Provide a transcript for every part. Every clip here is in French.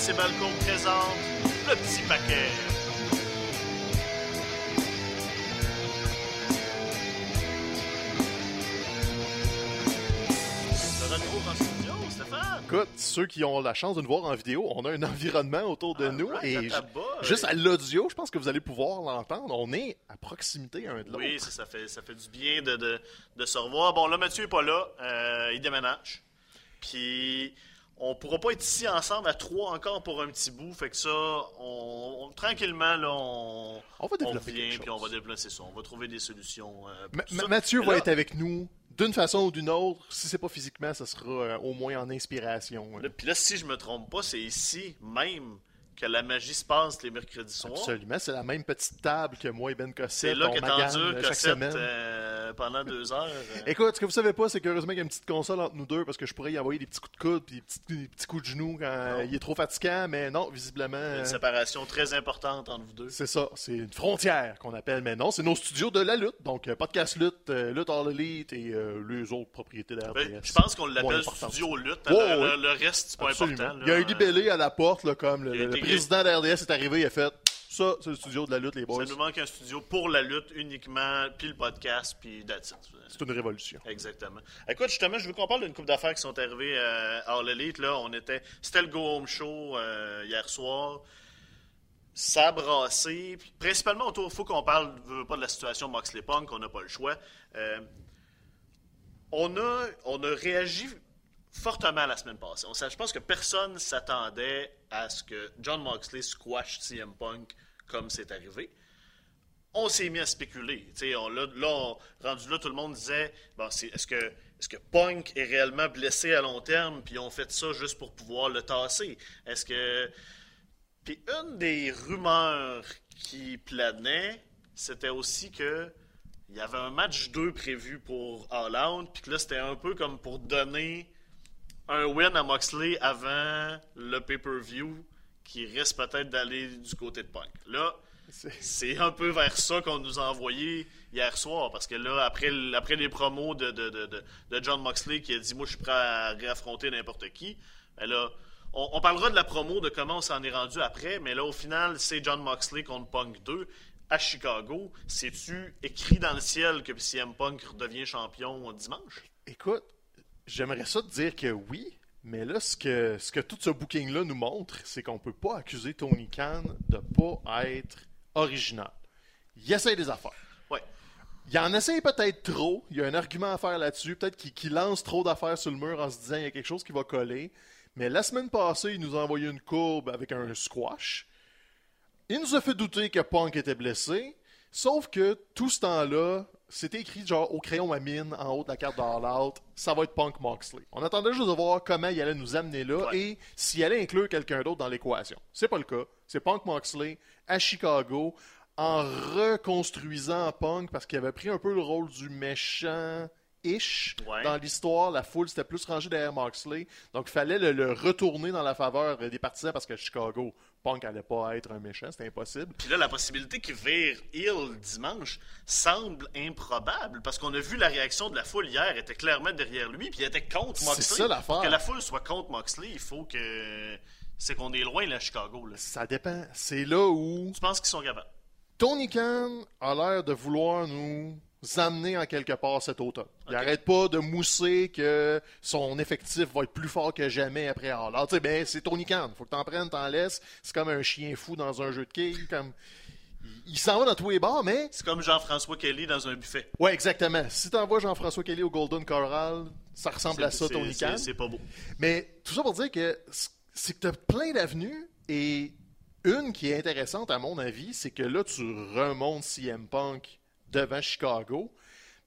RDS et Balcon présente le petit paquet. Écoute, ceux qui ont la chance de nous voir en vidéo, on a un environnement autour de nous Alright, et juste euh, à l'audio, je pense que vous allez pouvoir l'entendre. On est à proximité un de l'autre. Oui, ça, ça fait, ça fait du bien de, de, de se revoir. Bon, là, Mathieu est pas là. Euh, il déménage. Puis, on pourra pas être ici ensemble à trois encore pour un petit bout. Fait que ça, on, on- tranquillement, là, on, On va développer puis on va développer ça. On va trouver des solutions. euh, pour Ma- tout Ma- ça. Mathieu va être avec nous d'une façon ou d'une autre. Si c'est pas physiquement, ça sera euh, au moins en inspiration. là, Puis là, si je me trompe pas, c'est ici même que la magie se passe les mercredis soirs. Absolument, c'est la même petite table que moi et Ben C'est Cossette. là on que magane, t'endures euh, chaque Cossette semaine. euh, pendant deux heures. euh. Écoute, ce que vous savez pas, c'est qu'heureusement qu'il y a une petite console entre nous deux parce que je pourrais y envoyer des petits coups de coude puis des petits, des petits coups de genoux quand il est trop fatigant, mais non, visiblement. Une séparation très importante entre vous deux. C'est ça, c'est une frontière qu'on appelle, mais non, c'est nos studios de la lutte. Donc, podcast lutte, lutte all elite et euh, les autres propriétés d'RDS. Ben, je pense qu'on l'appelle studio lutte. Oh, le, reste, c'est pas Absolument. important. là. Il y a un libellé à la porte, là, comme le, le président d'RDS est arrivé, il a fait ça, c'est le studio de la lutte, les boys. Ça nous manque un studio pour la lutte uniquement, puis le podcast, puis that's it. C'est une révolution. Exactement. Écoute, justement, je veux qu'on parle d'une couple d'affaires qui sont arrivées euh, à All Elite. Là, on était, c'était le Go Home Show euh, hier soir. Ça a brassé. Puis, principalement, autour, il faut qu'on parle pas de la situation Moxley Punk, on n'a pas le choix. Euh, on, a, on a réagi fortement la semaine passée. Je pense que personne s'attendait à ce que John Moxley squash CM Punk comme c'est arrivé on s'est mis à spéculer. On, là, là, on- rendu là, tout le monde disait bon, c'est, est-ce, que, est-ce que Punk est réellement blessé à long terme, puis on fait ça juste pour pouvoir le tasser? Est-ce que. Puis une des rumeurs qui planait, c'était aussi que il y avait un match 2 prévu pour All Out, puis que là, c'était un peu comme pour donner un win à Moxley avant le pay-per-view qui risque peut-être d'aller du côté de Punk. Là, C'est- un peu vers ça qu'on nous a envoyé hier soir, parce que là, après, les promos de, de, de, de- de John Moxley qui a dit Moi, je suis prêt à réaffronter n'importe qui, ben là, on, on parlera de la promo, de comment on s'en est rendu après, mais là, au final, c'est John Moxley contre Punk 2 à Chicago. C'est-tu écrit dans le ciel que CM Punk redevient champion dimanche? Écoute, j'aimerais ça te dire que oui, mais là, ce que, ce que tout ce booking-là nous montre, c'est qu'on peut pas accuser Tony Khan de pas être original. Il essaie des affaires. Ouais. Il en essaye peut-être trop. Il y a un argument à faire là-dessus. Peut-être qu'il qu'il lance trop d'affaires sur le mur en se disant il y a quelque chose qui va coller. Mais la semaine passée, il nous a envoyé une courbe avec un squash. Il nous a fait douter que Punk était blessé. Sauf que tout ce temps-là, c'était écrit genre au crayon à mine en haut de la carte de All Out, ça va être Punk Moxley. On attendait juste de voir comment il allait nous amener là Ouais. et s'il allait inclure quelqu'un d'autre dans l'équation. C'est pas le cas. C'est Punk Moxley à Chicago en reconstruisant Punk parce qu'il avait pris un peu le rôle du méchant. Ish. Ouais. Dans l'histoire, la foule s'était plus rangée derrière Moxley. Donc, il fallait le, le retourner dans la faveur des partisans parce que Chicago, Punk allait pas être un méchant, c'était impossible. Puis là, la possibilité qu'il vire Hill dimanche semble improbable parce qu'on a vu la réaction de la foule hier était clairement derrière lui, puis il était contre C'est Moxley. ça, l'affaire. Pour Que la foule soit contre Moxley, il faut que. C'est qu'on est loin, là, à Chicago. Là. Ça dépend. C'est là où Tu penses qu'ils sont capables? Tony Khan a l'air de vouloir nous amener en quelque part cet automne. Il Ok. arrête pas de mousser que son effectif va être plus fort que jamais après All Out. Tu sais, ben, c'est Tony Khan. Faut que t'en prennes, t'en laisses. C'est comme un chien fou dans un jeu de quilles. Comme... Il il s'en va dans tous les bars, mais... C'est comme Jean-François Kelly dans un buffet. Ouais, exactement. Si t'envoies Jean-François Kelly au Golden Corral, ça ressemble à ça, Tony Khan. C'est pas beau. Mais tout ça pour dire que c'est que tu as plein d'avenues et une qui est intéressante à mon avis, c'est que là tu remontes CM Punk devant Chicago,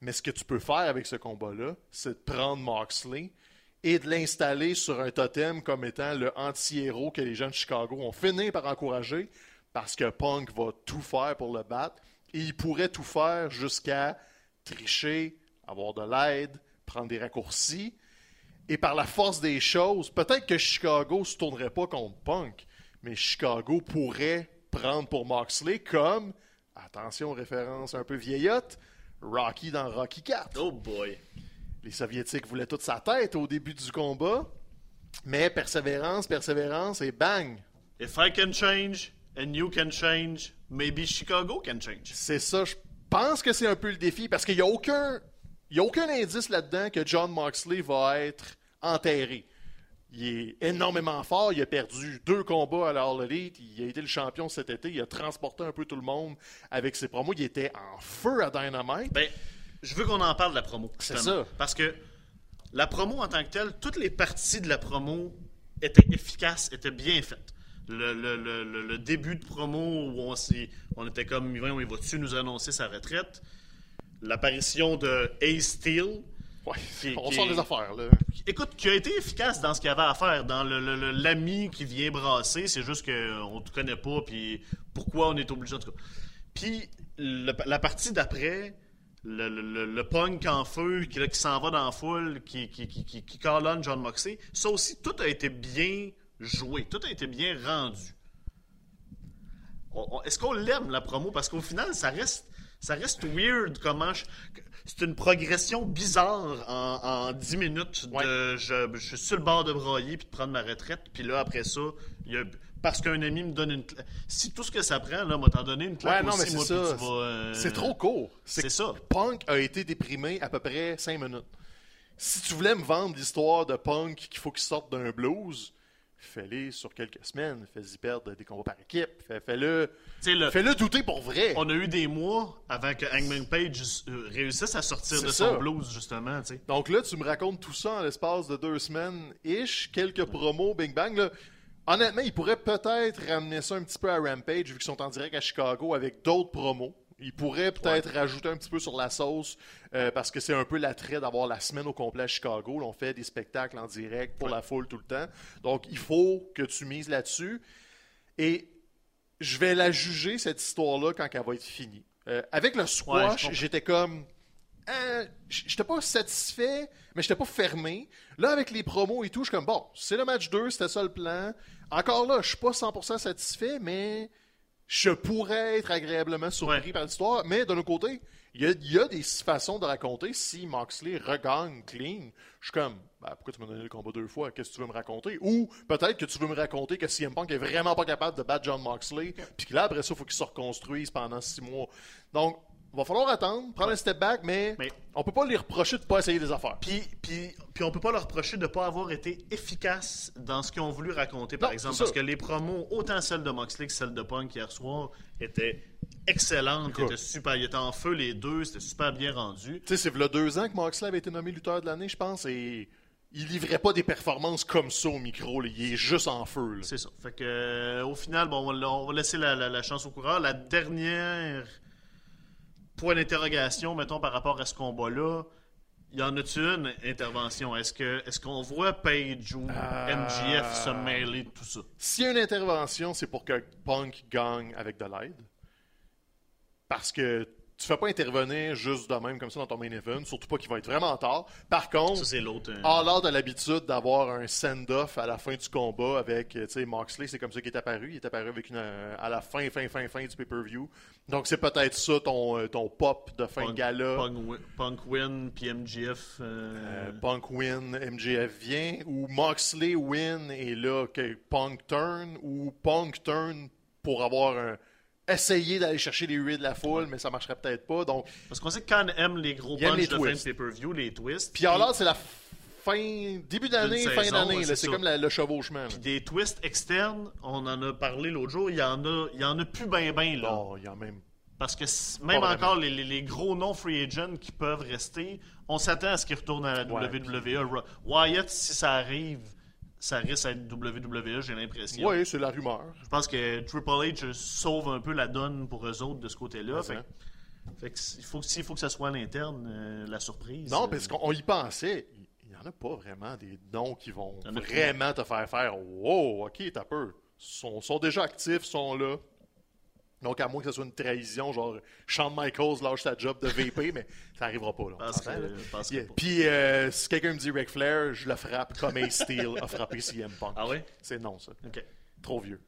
mais ce que tu peux faire avec ce combat-là, c'est de prendre Moxley et de l'installer sur un totem comme étant le anti-héros que les gens de Chicago ont fini par encourager parce que Punk va tout faire pour le battre et il pourrait tout faire jusqu'à tricher, avoir de l'aide, prendre des raccourcis. Et par la force des choses, peut-être que Chicago se tournerait pas contre Punk, mais Chicago pourrait prendre pour Moxley comme, attention, référence un peu vieillotte, Rocky dans Rocky 4. Oh boy. Les Soviétiques voulaient toute sa tête au début du combat. Mais persévérance, persévérance, et bang! If I can change and you can change, maybe Chicago can change. C'est ça, je pense que c'est un peu le défi, parce qu'il n'y a aucun... Il y a aucun indice là-dedans que John Moxley va être enterré. Il est énormément fort. Il a perdu deux combats à la All Elite. Il a été le champion cet été. Il a transporté un peu tout le monde avec ses promos. Il était en feu à Dynamite. Ben, je veux qu'on en parle de la promo. C'est ça. Parce que la promo en tant que telle, toutes les parties de la promo étaient efficaces, étaient bien faites. Le, le- le- le- le début de promo où on était comme, voyons, il va-tu nous annoncer sa retraite? L'apparition de Ace Steel. Ouais, Qui- on qui- sort les affaires, là. Écoute, qui a été efficace dans ce qu'il y avait à faire, dans l'ami qui vient brasser, c'est juste qu'on te connaît pas, puis pourquoi on est obligé, en tout cas. Puis le- la partie d'après, le, le- le- le punk en feu qui, là, qui s'en va dans la foule, qui, qui, qui, qui, qui calonne John Moxley, ça aussi, tout a été bien joué, tout a été bien rendu. Est-ce qu'on l'aime, la promo? Parce qu'au final, ça reste, ça reste weird comment... je- C'est une progression bizarre en, en 10 minutes de je, je suis sur le bord de broyer puis de prendre ma retraite. Puis là, après ça, il y a, parce qu'un ami me donne une claque. Si tout ce que ça prend, là, m'a t'en donné une claque Ouais, non, mais aussi, c'est moi, ça. tu vas, euh, C'est trop court. C'est ça. Punk a été déprimé à peu près 5 minutes. Si tu voulais me vendre l'histoire de Punk qu'il faut qu'il sorte d'un blues, fais-le sur quelques semaines. Fais-y perdre des combats par équipe. Fais- Fais-le sais, le- fais-le douter pour vrai. on a eu des mois avant que Hangman Page euh, réussisse à sortir de ça. son blues, justement. Donc là, tu me racontes tout ça en l'espace de deux semaines-ish, quelques promos, Bing Bang. Là. Honnêtement, ils pourraient peut-être ramener ça un petit peu à Rampage, vu qu'ils sont en direct à Chicago avec d'autres promos. Ils pourraient peut-être rajouter un petit peu sur la sauce, euh, parce que c'est un peu l'attrait d'avoir la semaine au complet à Chicago. Là, on fait des spectacles en direct pour la foule tout le temps. Donc, il faut que tu mises là-dessus. Et je vais la juger, cette histoire-là, quand elle va être finie. Euh, avec le squash, j'étais comme... Euh, j'étais pas satisfait, mais j'étais pas fermé. Là, avec les promos et tout, je suis comme, bon, c'est le match 2, c'était ça le plan. Encore là, je suis pas 100% satisfait, mais je pourrais être agréablement surpris Ouais. par l'histoire. Mais d'un autre côté, il y a, il y a des façons de raconter. Si Moxley regagne clean, je suis comme, ben, pourquoi tu m'as donné le combat deux fois? Qu'est-ce que tu veux me raconter? Ou peut-être que tu veux me raconter que CM Punk est vraiment pas capable de battre John Moxley, puis que là, après ça, il faut qu'il se reconstruise pendant six mois. Donc, va falloir attendre, prendre un step back, mais, Mais- on peut pas lui reprocher de pas essayer des affaires. Puis, puis, puis on peut pas leur reprocher de ne pas avoir été efficace dans ce qu'ils ont voulu raconter, par Non, exemple. Parce que les promos, autant celles de Moxley que celles de Punk hier soir, étaient excellentes, étaient super. Ils étaient en feu les deux, c'était super bien rendu. Tu sais, c'est v'là deux ans que Moxley avait été nommé lutteur de l'année, je pense, et il livrait pas des performances comme ça au micro. là. Il est juste en feu. C'est ça. Fait que, euh, au final, bon, on va, on va laisser la, la- la chance au coureur. La dernière point d'interrogation, mettons, par rapport à ce combat-là, y en a-tu une intervention? Est-ce que est-ce qu'on voit Page ou Euh, MGF se mêler de tout ça? S'il y a une intervention, c'est pour que Punk gagne avec de l'aide. Parce que tu fais pas intervenir juste de même comme ça dans ton main event, surtout pas qu'il va être vraiment tard. Par contre, Ça, l'autre. All Out a l'habitude d'avoir un send-off à la fin du combat avec, euh, tu sais, Moxley, c'est comme ça qu'il est apparu. Il est apparu avec une, euh, à la fin, fin, fin, fin du pay-per-view. Donc c'est peut-être ça ton, ton pop de fin de gala. Punk, wi- Punk win, puis MGF. euh, Euh, Punk win, MJF vient, ou Moxley win et là que Punk turn, ou Punk turn pour avoir un. Essayer d'aller chercher les huées de la foule, mais ça marcherait peut-être pas. Donc, Parce qu'on sait que Khan aime les gros les de fin de pay-per-view, les twists. puis alors c'est la fin, début d'année, fin d'année, c'est comme la- le chevauchement. Puis des twists externes, on en a parlé l'autre jour, il y en a, il y en a plus ben ben là. Bon, il y a même. Parce que même Pas encore les, les- les gros non-free agents qui peuvent rester, on s'attend à ce qu'ils retournent à la Ouais, WWE. Wyatt, si ça arrive, ça risque d'être WWE, j'ai l'impression. Oui, c'est la rumeur. Je pense que Triple H sauve un peu la donne pour eux autres de ce côté-là. Fait, fait que s'il faut, que- s'il faut que ça soit à l'interne, euh, la surprise. Non, euh, parce qu'on on y pensait. Il n'y en a pas vraiment des noms qui vont vraiment te faire faire Wow, ok, t'as peur. Ils sont, sont déjà actifs, sont là. Donc, à moins que ce soit une trahison, genre Shawn Michaels lâche sa job de VP, mais ça n'arrivera pas. Là, Parce que- parce que Yeah. pas. Puis, euh, si quelqu'un me dit Ric Flair, je le frappe comme Ace Steel a frappé CM Punk. Ah ouais? C'est non, ça. Ok. Trop vieux.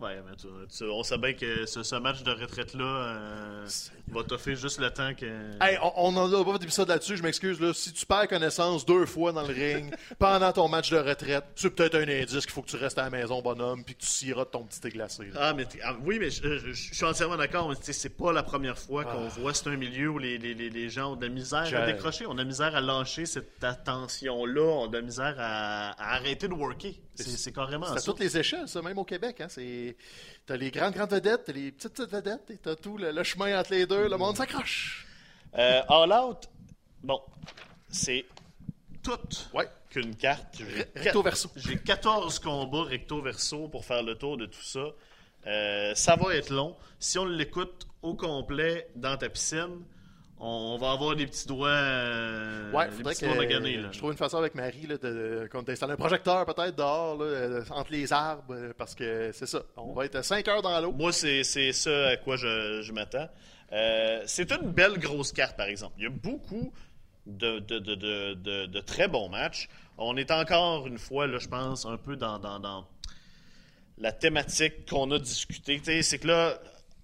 Ouais, mais tu- tu- on sait bien que ce, ce match de retraite-là euh, va t'offrir juste le temps que. Hey, on, on en a pas fait d'épisode là-dessus, je m'excuse. Là. Si tu perds connaissance deux fois dans le ring pendant ton match de retraite, c'est peut-être un indice qu'il faut que tu restes à la maison, bonhomme, puis que tu sirotes ton petit thé glacé. Ah, mais ah, oui, mais je, je- je suis entièrement d'accord. mais C'est pas la première fois qu'on Ah. voit. C'est un milieu où les, les- les- les gens ont de la misère à décrocher, ont de la misère à lâcher cette attention-là, ont de la misère à, à arrêter de worker. C'est carrément C'est à toutes les échelles, ça, même au Québec. Hein. T'as les grandes, grandes vedettes, t'as les petites, petites vedettes, et t'as tout le, le chemin entre les deux, le monde s'accroche. Euh, All Out, bon, c'est tout Ouais. qu'une carte. Recto verso. J'ai 14 combats recto verso pour faire le tour de tout ça. Euh, ça va être long. Si on l'écoute au complet dans ta piscine, on va avoir des petits doigts, euh, Ouais, faudrait petits que doigts maganés, là. je trouve une façon avec Marie là, de, qu'on d'installer un projecteur peut-être dehors, là, euh, entre les arbres, euh, parce que c'est ça. On va être 5 heures dans l'eau. Moi, c'est c'est ça à quoi je, je m'attends. Euh, c'est une belle grosse carte, par exemple. Il y a beaucoup de, de, de, de, très bons matchs. On est encore une fois, là, je pense, un peu dans, dans, dans la thématique qu'on a discuté. Tu sais, C'est que là,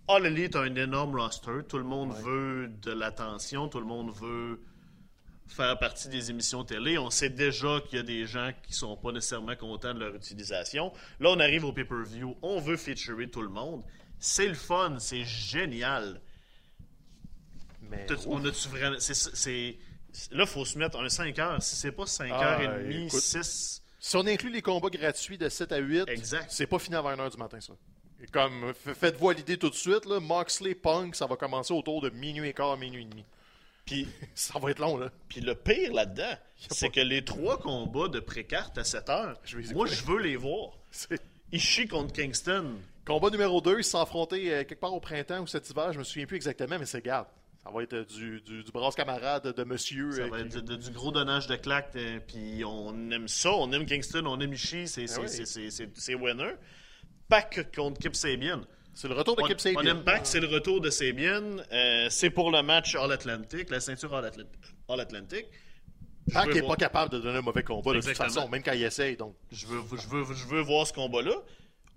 All Elite a un énorme roster. Tout le monde veut de l'attention. Tout le monde veut faire partie des émissions télé. On sait déjà qu'il y a des gens qui sont pas nécessairement contents de leur utilisation. Là, on arrive au pay-per-view. On veut featurer tout le monde. C'est le fun. C'est génial. Mais, T'as- On a-tu vraiment... c'est- c'est- Là, il faut se mettre un 5 heures. Si c'est pas 5 Ah, heures et demie, écoute. 6... Si on inclut les combats gratuits de 7 à 8, Exact. c'est pas fini avant 1h du matin, ça. Et comme, faites-vous à l'idée tout de suite, là, Moxley Punk, ça va commencer autour de minuit et quart, minuit et demi. Puis, Ça va être long, là. puis le pire là-dedans, c'est pas- que les trois combats de pré-carte à 7 heures, Je moi, je veux les voir. Ishii contre Kingston. Combat numéro 2, ils affrontés euh, quelque part au printemps ou cet hiver, je me souviens plus exactement, mais c'est garde. Ça va être euh, du, du, du brasse camarade de monsieur. Ça euh, va qui- être de- de- du gros donnage de claques. euh, Puis on aime ça. On aime Kingston, on aime Ishii. C'est c'est- c'est winner. Pac contre Kip Sabian. C'est le retour de On, Kip Sabian. on aime Pac, c'est le retour de Sabian. Euh, c'est pour le match All-Atlantic, la ceinture All-Atl- All-Atlantic. Pac n'est voir- pas capable de donner un mauvais combat de toute façon, même quand il essaye. Donc, Je veux, je veux, je veux voir ce combat-là.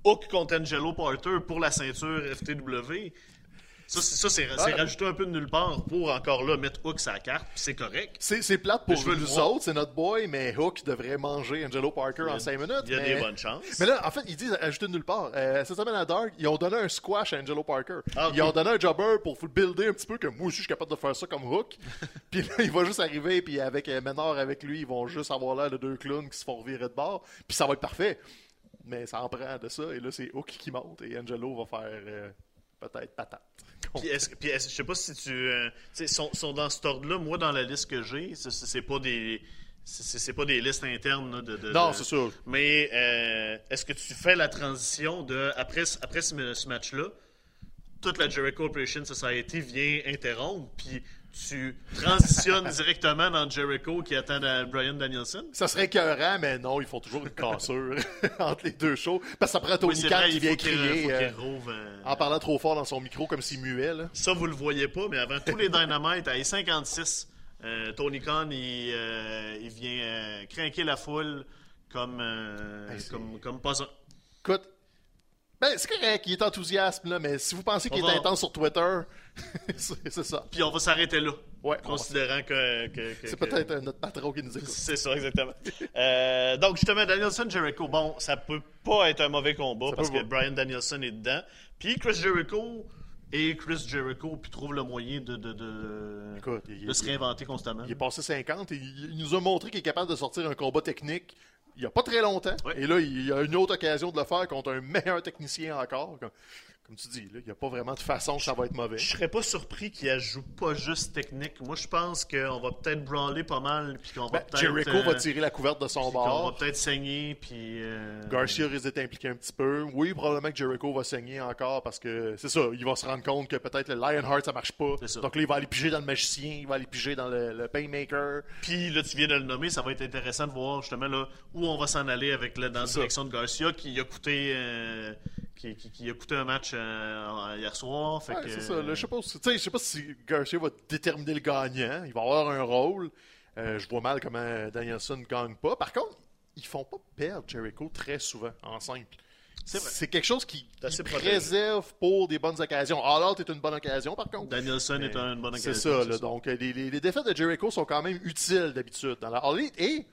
Hook contre Angelo Porter pour la ceinture FTW. Ça, c'est Ah. rajouté un peu de nulle part pour encore là mettre Hook sa carte, c'est correct. c'est plate pour le nous voir. autres, c'est notre boy, mais Hook devrait manger Angelo Parker en 5 minutes. Il y a mais... des bonnes chances. Mais là, en fait, ils disent ajouter de nulle part. Euh, cette semaine à Dark, ils ont donné un squash à Angelo Parker. Ah. Ils ont donné un jobber pour le builder un petit peu que moi aussi je suis capable de faire ça comme Hook. puis là, il va juste arriver, puis avec euh, Menor avec lui, ils vont juste avoir l'air de deux clowns qui se font revirer de bord. Puis ça va être parfait. Mais ça en prend de ça. Et là, c'est Hook qui monte et Angelo va faire euh, peut-être patate. Puis, est-ce, puis est-ce- je sais pas si tu. euh, sont, sont dans cet ordre-là. Moi, dans la liste que j'ai, c'est, c'est- pas des. C'est, pas des listes internes là, de, de- Non, de- c'est sûr. Mais euh, est-ce que tu fais la transition de après, ce- après ce, ce match-là, toute la Jericho Operation Society vient interrompre, puis tu transitionnes directement dans Jericho qui attend à Brian Danielson? Ça serait écœurant, mais non, ils font toujours une cassure entre les deux shows. Parce que ça prend Tony Oui, Khan qui vient crier euh, euh, en parlant trop fort dans son micro comme s'il muait. Là. Ça, vous le voyez pas, mais avant tous les Dynamite, à 56, euh, Tony Khan, il, il vient craquer la foule comme, c'est- comme, comme pas un. Écoute, ben, c'est correct, il est enthousiaste, là, mais si vous pensez qu'il est intense sur Twitter, c'est ça. Puis on va s'arrêter là, Ouais, considérant que. que- que- C'est que- peut-être notre patron qui nous écoute. C'est ça, exactement. Euh, donc, justement, Danielson Jericho, bon, ça peut pas être un mauvais combat Ça parce que. Brian Danielson est dedans. Puis Chris Jericho et Chris Jericho, puis trouve le moyen de, de, de, Écoute, il- de se réinventer constamment. Il est passé 50 et il, il nous a montré qu'il est capable de sortir un combat technique il n'y a pas très longtemps. Ouais. Et là, il y a une autre occasion de le faire contre un meilleur technicien encore. Comme, tu dis, il n'y a pas vraiment de façon que ça va être mauvais. Je serais pas surpris qu'il ajoute pas juste technique. Moi, je pense qu'on va peut-être brawler pas mal, puis qu'on va Ben, peut-être... Jericho euh, va tirer la couverte de son qu'on va bord. peut-être saigner, puis... euh, Garcia risque d'être impliqué un petit peu. Oui, probablement que Jericho va saigner encore parce que c'est ça, il va se rendre compte que peut-être le Lionheart ça marche pas. Donc là, il va aller piger dans le magicien, il va aller piger dans le, le Paymaker. Puis là, tu viens de le nommer, ça va être intéressant de voir justement là, où on va s'en aller avec dans la direction de Garcia qui a coûté euh, qui, qui- qui a coûté un match euh, hier soir. Fait Ouais, que, c'est ça. là, je sais pas, je sais pas si Garcia va déterminer le gagnant. Il va avoir un rôle. Euh, je vois mal comment Danielson ne gagne pas. Par contre, ils font pas perdre Jericho très souvent en simple. c'est quelque chose qui, qui préserve pour des bonnes occasions. All Out est une bonne occasion, par contre. Danielson est une bonne occasion. C'est ça. Donc, euh, les, les- les défaites de Jericho sont quand même utiles d'habitude dans la All Elite. Et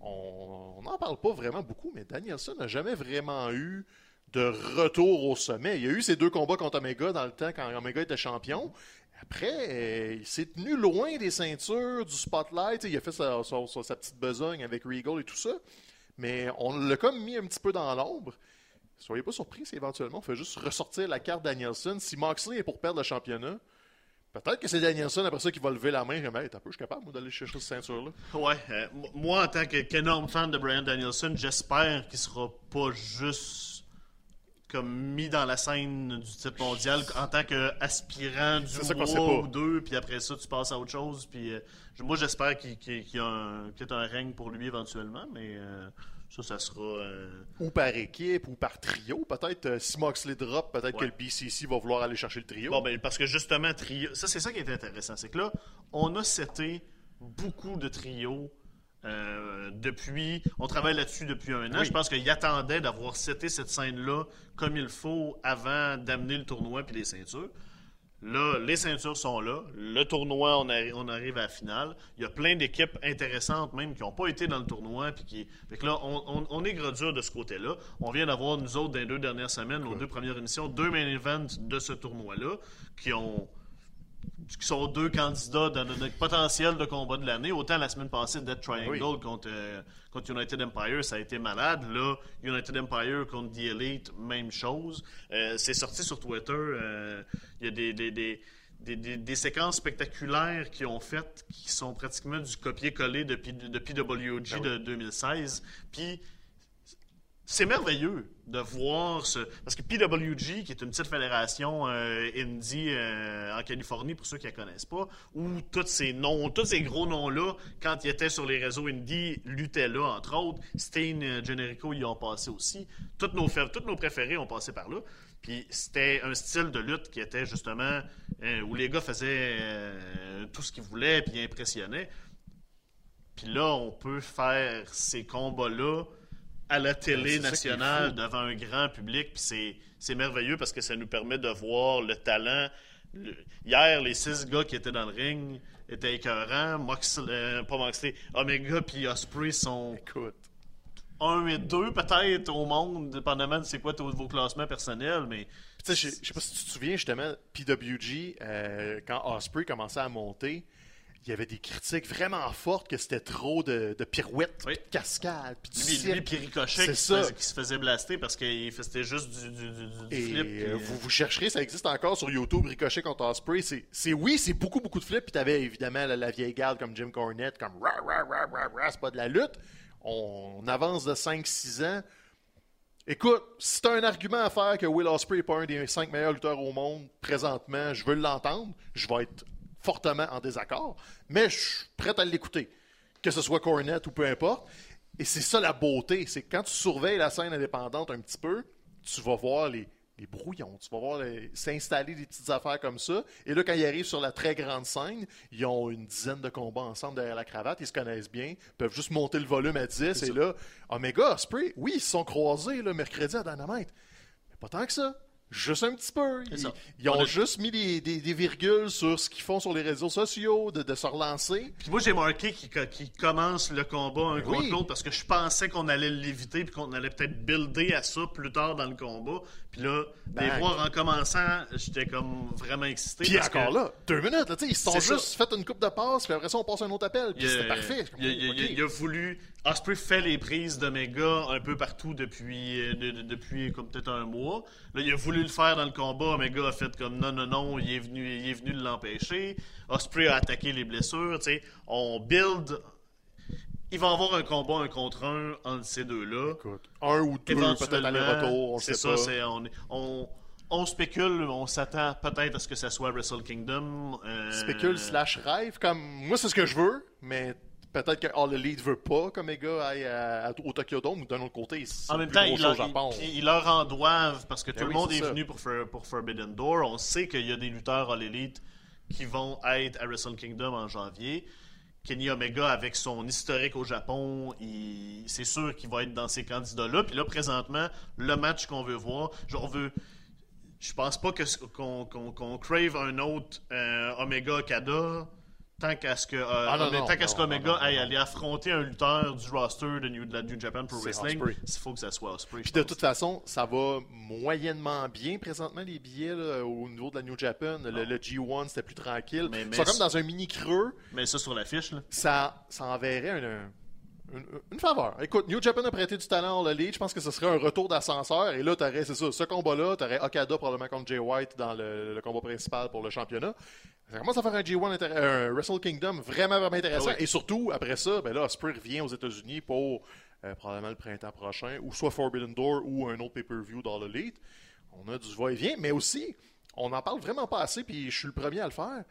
on n'en parle pas vraiment beaucoup, mais Danielson n'a jamais vraiment eu de retour au sommet. Il y a eu ses deux combats contre Omega dans le temps quand Omega était champion. Après, euh, il s'est tenu loin des ceintures, du spotlight. Il a fait sa, petite besogne avec Regal et tout ça. Mais on l'a comme mis un petit peu dans l'ombre. Soyez pas surpris si éventuellement on fait juste ressortir la carte Danielson. Si Moxley est pour perdre le championnat, peut-être que c'est Danielson après ça qui va lever la main et dire Hey, t'as peu, je suis capable d'aller chercher cette ceinture-là. Ouais, euh, moi en tant qu'énorme fan de Brian Danielson, j'espère qu'il sera pas juste comme mis dans la scène du titre mondial en tant qu'aspirant du mois ou deux, puis après ça tu passes à autre chose. Puis euh, moi j'espère qu'il y a un, a un règne pour lui éventuellement, mais euh, ça, ça sera. euh, Ou par équipe, ou par trio. Peut-être si Moxley drop, peut-être que le BCC va vouloir aller chercher le trio. Bon, ben, parce que justement, trio. Ça, c'est ça qui est intéressant. C'est que là, on a seté beaucoup de trios euh, depuis. On travaille là-dessus depuis un an. Oui. Je pense qu'il attendait d'avoir seté cette scène-là comme il faut avant d'amener le tournoi puis les ceintures. Là, les ceintures sont là. Le tournoi, on, arri- on arrive à la finale. Il y a plein d'équipes intéressantes même qui n'ont pas été dans le tournoi. Puis qui... Fait que là, on, on- on est gradure de ce côté-là. On vient d'avoir, nous autres, dans les deux dernières semaines, nos deux premières émissions, deux main events de ce tournoi-là qui ont qui sont deux candidats dans notre potentiel de combat de l'année. Autant la semaine passée, Death Triangle Oui. contre, euh, contre United Empire, ça a été malade. Là, United Empire contre The Elite, même chose. Euh, c'est sorti sur Twitter. euh, Il y a des, des, des, des, des- des séquences spectaculaires qui ont fait, qui sont pratiquement du copier-coller de, P- de PWG oui. de 2016. Puis c'est merveilleux de voir ce. Parce que PWG, qui est une petite fédération euh, indie euh, en Californie, pour ceux qui ne la connaissent pas, où tous ces noms, tous ces gros noms-là, quand ils étaient sur les réseaux indie, luttaient là, entre autres. Steen, euh, Generico, y ont passé aussi. Toutes nos, toutes nos préférés ont passé par là. Puis c'était un style de lutte qui était justement euh, où les gars faisaient tout ce qu'ils voulaient puis impressionnaient. Puis là, on peut faire ces combats-là à la télé qui est nationale devant un grand public. Puis c'est, merveilleux parce que ça nous permet de voir le talent. Le- Hier, les six gars qui étaient dans le ring étaient écœurants. Moxley, euh, pas Moxley, Omega puis Osprey sont Écoute. 1 et 2 peut-être au monde, dépendamment de c'est quoi vos classements personnels. Mais je sais pas si tu te souviens justement, PWG, euh, quand Osprey commençait à monter, il y avait des critiques vraiment fortes que c'était trop de, de pirouettes, Oui. de cascades, puis du cirque. lui puis Ricochet qui se, faisait, qui se faisait blaster parce que c'était juste du, du, du- du Et flip. euh, euh, vous, vous chercherez, ça existe encore sur YouTube, Ricochet contre Osprey. C'est, oui, c'est beaucoup, beaucoup de flips. Puis t'avais évidemment la, la vieille garde comme Jim Cornette, comme rah, rah, rah, rah, rah, c'est pas de la lutte. On, avance de 5-6 ans. Écoute, si t'as un argument à faire que Will Osprey n'est pas un des 5 meilleurs lutteurs au monde présentement, je veux l'entendre. Je vais être fortement en désaccord, mais je suis prêt à l'écouter. Que ce soit Cornette ou peu importe. Et c'est ça la beauté, c'est que quand tu surveilles la scène indépendante un petit peu, tu vas voir les, les brouillons, tu vas voir s'installer des petites affaires comme ça. Et là, quand ils arrivent sur la très grande scène, ils ont une dizaine de combats ensemble derrière la cravate, ils se connaissent bien, ils peuvent juste monter le volume à 10. Et ça. là, Omega, Osprey, oui, ils se sont croisés le mercredi à Dynamite. Mais pas tant que ça. Juste un petit peu. Ils, ont On a- juste mis des, des- des virgules sur ce qu'ils font sur les réseaux sociaux, de, de se relancer. Puis moi, j'ai marqué qu'il co- qu'il commence le combat un contre oui. l'autre parce que je pensais qu'on allait l'éviter puis qu'on allait peut-être builder à ça plus tard dans le combat. Puis là, les voir en commençant, j'étais comme vraiment excité. Puis encore que là, deux minutes, là, ils se sont ça. juste fait une coupe de passe, puis après ça, on passe un autre appel, puis c'était parfait. Il a voulu. Osprey fait les prises d'Omega un peu partout depuis, euh, de- de- depuis comme peut-être un mois. Là, il a voulu le faire dans le combat. Omega a fait comme non, non, non, il est venu, il est venu l'empêcher. Osprey a attaqué les blessures. tu sais. On build. Il va y avoir un combat un contre un entre ces deux-là. Un ou deux, peut-être aller-retour, on sait ça, pas. on, on, on spécule, on s'attend peut-être à ce que ça soit Wrestle Kingdom. euh, Spécule slash rêve, comme moi, c'est ce que je veux, mais peut-être que All Elite veut pas qu'Omega aille à- à- au Tokyo Dome, ou d'un autre côté, c'est En même temps, ils leur, Japon. ils- ils leur en doivent parce que tout Ben le oui, monde est venu pour, For- pour Forbidden Door. On sait qu'il y a des lutteurs All Elite qui vont être à Wrestle Kingdom en janvier. Kenny Omega, avec son historique au Japon, il- c'est sûr qu'il va être dans ces candidats-là. Puis là, présentement, le match qu'on veut voir, genre, on veut. Je pense pas qu'on- crave un autre euh, Omega Kada tant qu'à ce que euh, Ah, non, Omega- non, tant qu'à ce qu'Omega aille aller affronter un lutteur du roster de, New, de la New Japan Pro Wrestling. Il faut que ça soit Osprey. Puis de toute façon, ça va moyennement bien présentement les billets là, au niveau de la New Japan. Le, le G1 c'était plus tranquille. Mais- mais Ils sont comme dans un mini creux. Mais ça sur l'affiche, là. Ça, ça enverrait un- un- une, une faveur. Écoute, New Japan a prêté du talent à Elite. Je pense que ce serait un retour d'ascenseur. Et là, t'aurais, c'est ça, ce combat-là, t'aurais Okada probablement contre Jay White dans le, le combat principal pour le championnat. Ça commence à faire un G1 intér- un Wrestle Kingdom vraiment, vraiment intéressant. Ah oui. Et surtout, après ça, ben là, Osprey revient aux États-Unis pour euh, probablement le printemps prochain, ou soit Forbidden Door ou un autre pay-per-view dans l'Elite. On a du va-et-vient, mais aussi, on n'en parle vraiment pas assez, puis je suis le premier à le faire.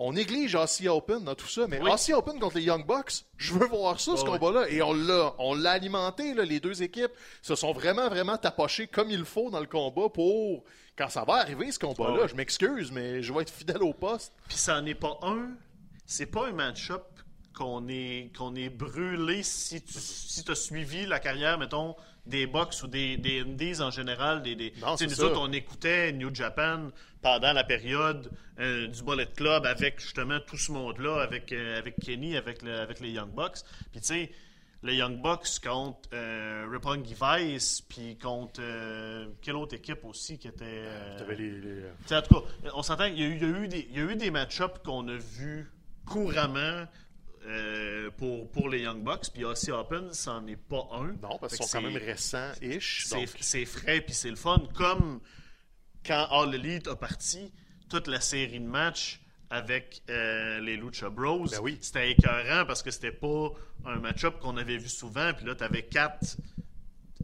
On néglige Aussie Open dans tout ça, mais Oui. Aussie Open contre les Young Bucks, je veux voir ça, ce oui. combat-là. Et on l'a, on l'a alimenté, là, les deux équipes se sont vraiment, vraiment tapochées comme il faut dans le combat pour, quand ça va arriver, ce combat-là, oui. je m'excuse, mais je vais être fidèle au poste. Puis ça n'est pas un. C'est pas un match-up qu'on est, qu'on est brûlé si tu si as suivi la carrière, mettons, des box ou des, des indies en général. Des, des... Non, c'est nous autres, on écoutait New Japan pendant la période euh, du Bullet Club avec justement tout ce monde-là, avec, euh, avec Kenny, avec, le- avec les Young Bucks. Puis tu sais, les Young Bucks contre euh, Roppongi Vice, puis contre euh, quelle autre équipe aussi qui était. euh, T'avais les- les, en tout cas, on s'entend qu'il y y a eu des, il y a eu des match-ups qu'on a vus couramment pour, pour les Young Bucks, puis Aussie Open, c'en est pas un. Non, parce qu'ils sont quand même récents-ish. C'est donc- c'est frais, puis c'est le fun. Comme quand All Elite a parti, toute la série de matchs avec euh, les Lucha Bros, Ben oui. c'était écœurant parce que c'était pas un match-up qu'on avait vu souvent, puis là, t'avais quatre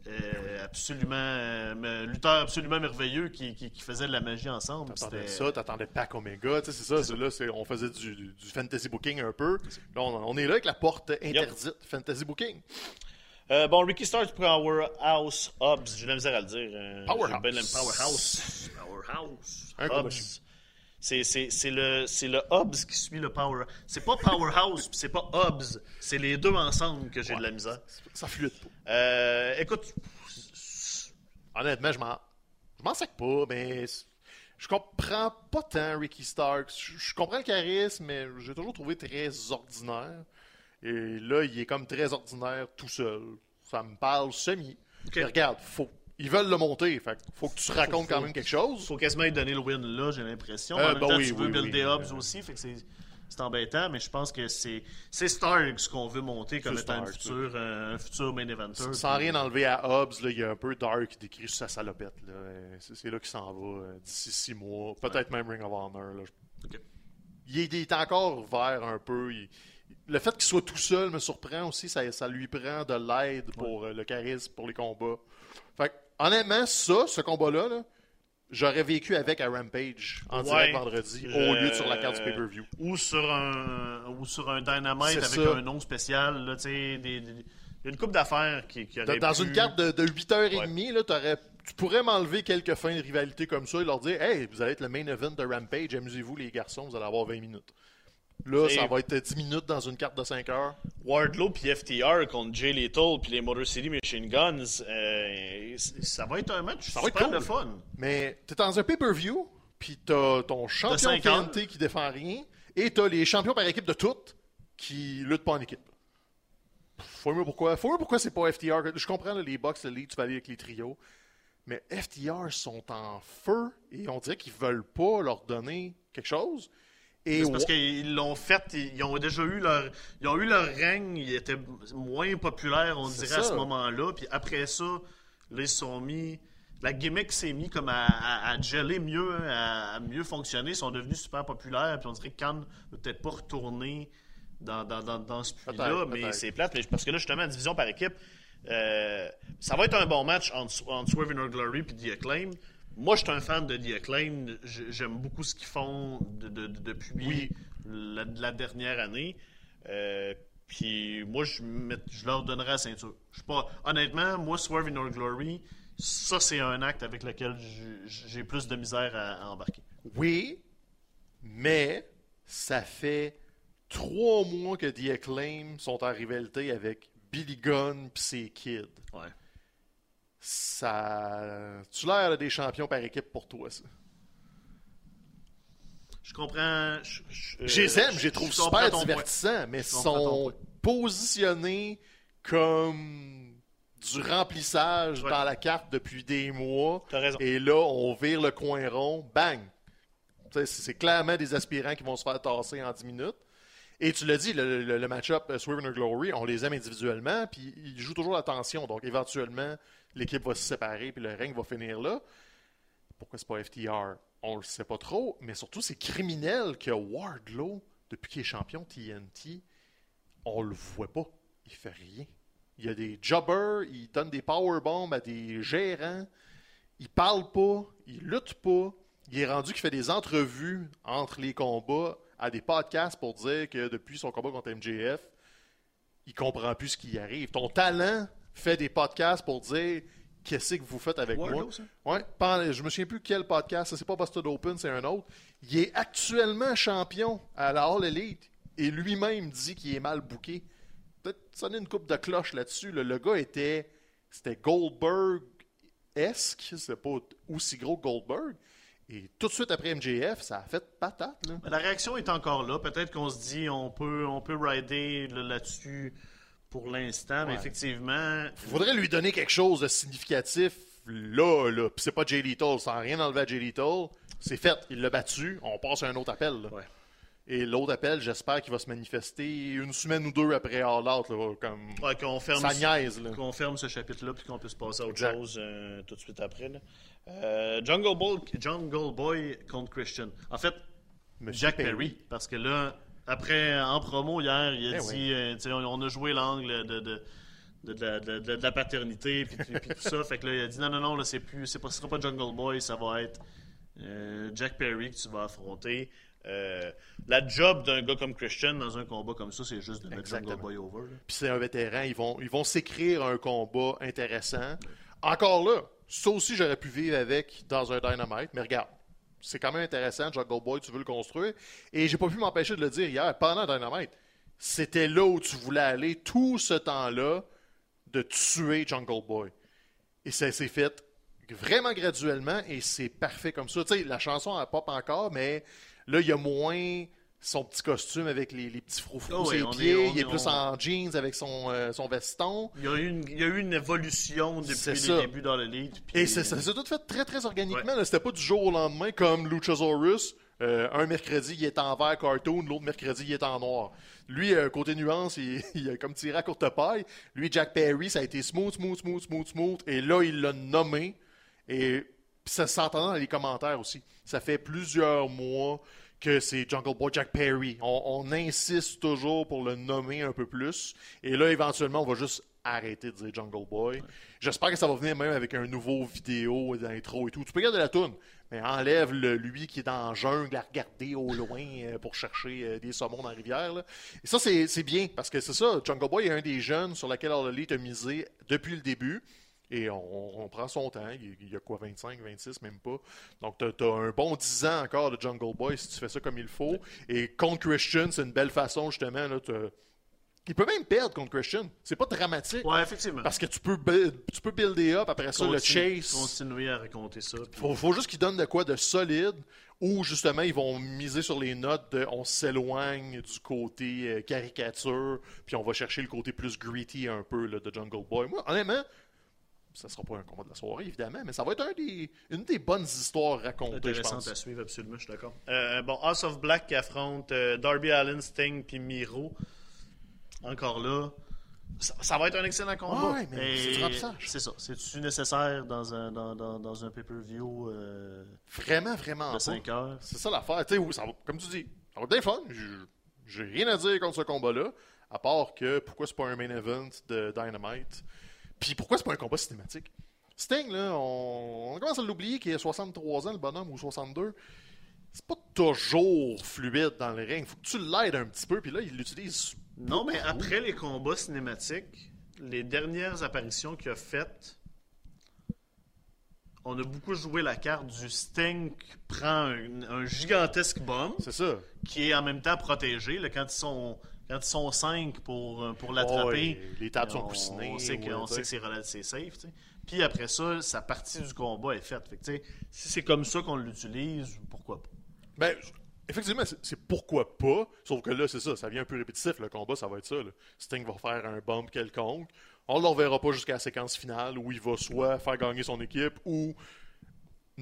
euh, absolument euh, lutteurs absolument merveilleux qui, qui, qui faisaient de la magie ensemble. T'attendais ça, t'attendais Pac Omega, tu c'est ça, là, on faisait du, fantasy booking un peu. Là, on, on est là avec la porte interdite, fantasy booking. Euh, bon, Ricky Starks Powerhouse Hobbs, j'ai de la misère à le dire. euh, Powerhouse. Powerhouse. Powerhouse. Hobbs. C'est, c'est, c'est le, c'est le Hobbs qui suit le Power. C'est pas Powerhouse, puis c'est pas Hobbs. C'est les deux ensemble que j'ai de la misère. Ça fluide pas. Euh, écoute, Honnêtement, je m'en, je m'en sac pas, mais je comprends pas tant Ricky Starks. Je, je comprends le charisme, mais j'ai toujours trouvé très ordinaire. Et là, il est comme très ordinaire tout seul. Ça me parle semi. Ok. Mais regarde, faut, ils veulent le monter, fait faut que tu racontes faut- quand même quelque chose. faut quasiment lui donner le win là, j'ai l'impression. Euh, en même bah temps, oui, tu veux oui, builder oui. Hobbs aussi, fait que c'est, c'est embêtant, mais je pense que c'est, c'est Starks qu'on veut monter comme étant un futur, euh, un futur main eventer. Sans puis- rien enlever à Hobbs, là, il y a un peu Dark décrit sur sa salopette. Euh, C'est, là qu'il s'en va euh, d'ici six mois. Peut-être même Ring of Honor. là. Il, est, il est encore vert un peu. Il- le fait qu'il soit tout seul me surprend aussi. Ça, ça lui prend de l'aide pour euh, le charisme, pour les combats. Fait honnêtement, ça, ce combat-là, là, j'aurais vécu avec à Rampage en Ouais. direct vendredi au lieu de sur la carte du pay-per-view. Ou sur un, ou sur un Dynamite avec ça. un nom spécial. Là, tu sais, des, des- il y a une coupe d'affaires qui, qui aurait dans pu- une carte de, de 8h30, là, t'aurais- tu pourrais m'enlever quelques fins de rivalité comme ça et leur dire Hey, vous allez être le main event de Rampage, amusez-vous les garçons, vous allez avoir 20 minutes. Là, ça va être 10 minutes dans une carte de 5 heures. Wardlow puis FTR contre Jay Lethal puis les Motor City Machine Guns, euh, ça va être un match Ça va être cool. le fun. Mais t'es dans un pay-per-view, puis t'as ton champion 50. TNT qui défend rien, et t'as les champions par équipe de toutes qui luttent pas en équipe. Faut mieux pourquoi. Faut mieux pourquoi c'est pas FTR. Je comprends là, les box, le lead, tu vas aller avec les trios. Mais FTR sont en feu et on dirait qu'ils veulent pas leur donner quelque chose. Et C'est parce qu'ils l'ont fait, ils ont déjà eu leur, ils ont eu leur règne, ils étaient moins populaires, on dirait à ce moment-là. Puis après ça, là ils se sont mis, la gimmick s'est mis comme à, à, à geller mieux, hein, à, à mieux fonctionner, ils sont devenus super populaires. Puis on dirait que Khan ne peut peut-être pas retourner dans, dans, dans, dans ce puits-là, mais c'est plate. mais Parce que là, justement, division par équipe, euh, ça va être un bon match entre, entre Swerve Glory et The Acclaim. Moi, je suis un fan de The Acclaim. J'aime beaucoup ce qu'ils font de- de- de- depuis Oui. la, la dernière année. Euh, puis moi, je, met- je leur donnerai la ceinture. Je suis pas, honnêtement, moi, Swerve in Our Glory, ça, c'est un acte avec lequel j'ai- plus de misère à, à embarquer. Oui, mais ça fait trois mois que The Acclaim sont en rivalité avec Billy Gunn puis ses kids. Ouais. Ça. Tu l'air des champions par équipe pour toi, ça. Je comprends. Je, je, Je les aime, je les trouve super divertissants, mais sont positionnés comme du remplissage Ouais. dans la carte depuis des mois. T'as raison. Et là, on vire le coin rond, bang! C'est clairement des aspirants qui vont se faire tasser en 10 minutes. Et tu l'as dit, le, le- le match-up euh, Swerve and Glory, on les aime individuellement, puis ils jouent toujours la tension. Donc éventuellement, l'équipe va se séparer, puis le règne va finir là. Pourquoi c'est pas FTR On le sait pas trop, mais surtout c'est criminel que Wardlow, depuis qu'il est champion TNT, on le voit pas. Il fait rien. Il y a des jobbers, il donne des powerbombs à des gérants, il parle pas, il lutte pas. Il est rendu qu'il fait des entrevues entre les combats à des podcasts pour dire que depuis son combat contre MJF, il comprend plus ce qui arrive. Ton talent fait des podcasts pour dire qu'est-ce que vous faites avec moi. ça? Ouais, pendant- je me souviens plus quel podcast, c'est pas Busted Open, c'est un autre. Il est actuellement champion à la All Elite et lui-même dit qu'il est mal booké. Peut-être sonner une coupe de cloche là-dessus. là. Le gars était. C'était Goldberg-esque. C'est pas aussi gros que Goldberg. Et tout de suite après MJF, ça a fait patate. Là. Mais La réaction est encore là. Peut-être qu'on se dit on peut, on peut rider là- là-dessus pour l'instant, mais Ouais. effectivement. faudrait lui donner quelque chose de significatif là, là. Puis c'est pas Jay Lethal, sans rien enlever à Jay Lethal. C'est fait, il l'a battu, on passe à un autre appel. là. Ouais. Et l'autre appel, j'espère qu'il va se manifester une semaine ou deux après All Out, là, comme Ouais, qu'on ferme, ça niaise. Qu'on ferme ce chapitre-là puis qu'on puisse passer à autre Exact. chose euh, tout de suite après. là. Euh, Jungle, Boy, Jungle Boy contre Christian. En fait, Monsieur Jack Perry. Parce que là, après, en promo hier, il a Eh dit oui. euh, on, on a joué l'angle de, de, de, de la- paternité puis, puis- puis tout ça. Fait que là, il a dit non, non, non, là, c'est plus, c'est pas, ce sera pas Jungle Boy, ça va être euh, Jack Perry que tu vas affronter. Euh, la job d'un gars comme Christian dans un combat comme ça, c'est juste de mettre Exactement. Jungle Boy over. Puis c'est un vétéran, ils vont ils vont s'écrire un combat intéressant. Encore là, ça aussi j'aurais pu vivre avec dans un Dynamite, mais regarde, c'est quand même intéressant, Jungle Boy, tu veux le construire. Et j'ai pas pu m'empêcher de le dire hier, pendant Dynamite, c'était là où tu voulais aller tout ce temps-là de tuer Jungle Boy. Et ça s'est fait vraiment graduellement et c'est parfait comme ça. Tu sais, la chanson elle pop encore, mais là, il y a moins son petit costume avec les, les petits froufrous Oh sur oui, les on est- pieds. il est est- plus on- en jeans avec son, euh, son veston. Il y, a eu une, il y a eu une évolution C'est depuis ça. les débuts dans l'élite. puis- Et c'est- ça s'est tout fait très, très organiquement. Ouais. C'était pas du jour au lendemain comme Luchasaurus. Euh, un mercredi, il est en vert cartoon, l'autre mercredi, il est en noir. Lui, euh, côté nuance, il, il a comme tiré à courte paille. Lui, Jack Perry, ça a été smooth, smooth, smooth, smooth, smooth. Et là, il l'a nommé. Et ça s'entend dans les commentaires aussi. Ça fait plusieurs mois que c'est Jungle Boy Jack Perry. On, on insiste toujours pour le nommer un peu plus. Et là, éventuellement, on va juste arrêter de dire Jungle Boy. J'espère que ça va venir même avec un nouveau vidéo d'intro et tout. Tu peux garder la toune, mais enlève le, lui qui est dans la jungle à regarder au loin euh, pour chercher euh, des saumons dans la rivière. là. Et ça, c'est bien, parce que c'est ça, Jungle Boy est un des jeunes sur lequel Elite a misé depuis le début. Et on, on prend son temps. Il, y a quoi, 25, 26, même pas. Donc, tu as, un bon 10 ans encore de Jungle Boy si tu fais ça comme il faut. Et contre Christian, c'est une belle façon, justement. Là, il peut même perdre contre Christian. C'est pas dramatique. Ouais, effectivement. Parce que tu peux, tu peux builder up après ça, le chase. Continuer à raconter ça. puis- Faut, faut juste qu'ils donnent de quoi de solide ou justement ils vont miser sur les notes de on s'éloigne du côté euh, caricature puis on va chercher le côté plus gritty un peu là, de Jungle Boy. Moi, honnêtement, ça sera pas un combat de la soirée évidemment, mais ça va être un des, une des bonnes histoires racontées, je pense. à suivre, absolument, je suis d'accord. Euh, bon, House of Black qui affronte euh, Darby Allin, Sting puis Miro. Encore là. Ça, ça va être un excellent combat. Ouais, mais c'est ça. C'est-tu nécessaire dans un, dans, dans, dans un pay-per-view euh, Vraiment, vraiment de pas. 5 heures? C'est ça l'affaire. Tu sais, comme tu dis, ça va être fun. Je- J'ai rien à dire contre ce combat-là, à part que pourquoi c'est pas un main event de Dynamite? Puis pourquoi c'est pas un combat cinématique? Sting, là, on, on commence à l'oublier qu'il a 63 ans, le bonhomme, ou 62. C'est pas toujours fluide dans le ring. Faut que tu l'aides un petit peu, puis là, il l'utilise. Non, mais après les combats cinématiques, les dernières apparitions qu'il a faites, on a beaucoup joué la carte du Sting qui prend un, un gigantesque bomb C'est ça. qui est en même temps protégé. là, quand, ils sont, quand ils sont 5 pour, euh, pour l'attraper, les tables sont on- coussinées. On sait que, ouais, que c'est safe. Puis après ça, sa partie du combat est faite. Fait que, si c'est comme ça qu'on l'utilise, pourquoi pas? Ben, effectivement, c'est pourquoi pas. Sauf que là, c'est ça, ça vient un peu répétitif. Le combat, ça va être ça. là. Sting va faire un bump quelconque. On ne le reverra pas jusqu'à la séquence finale où il va soit faire gagner son équipe ou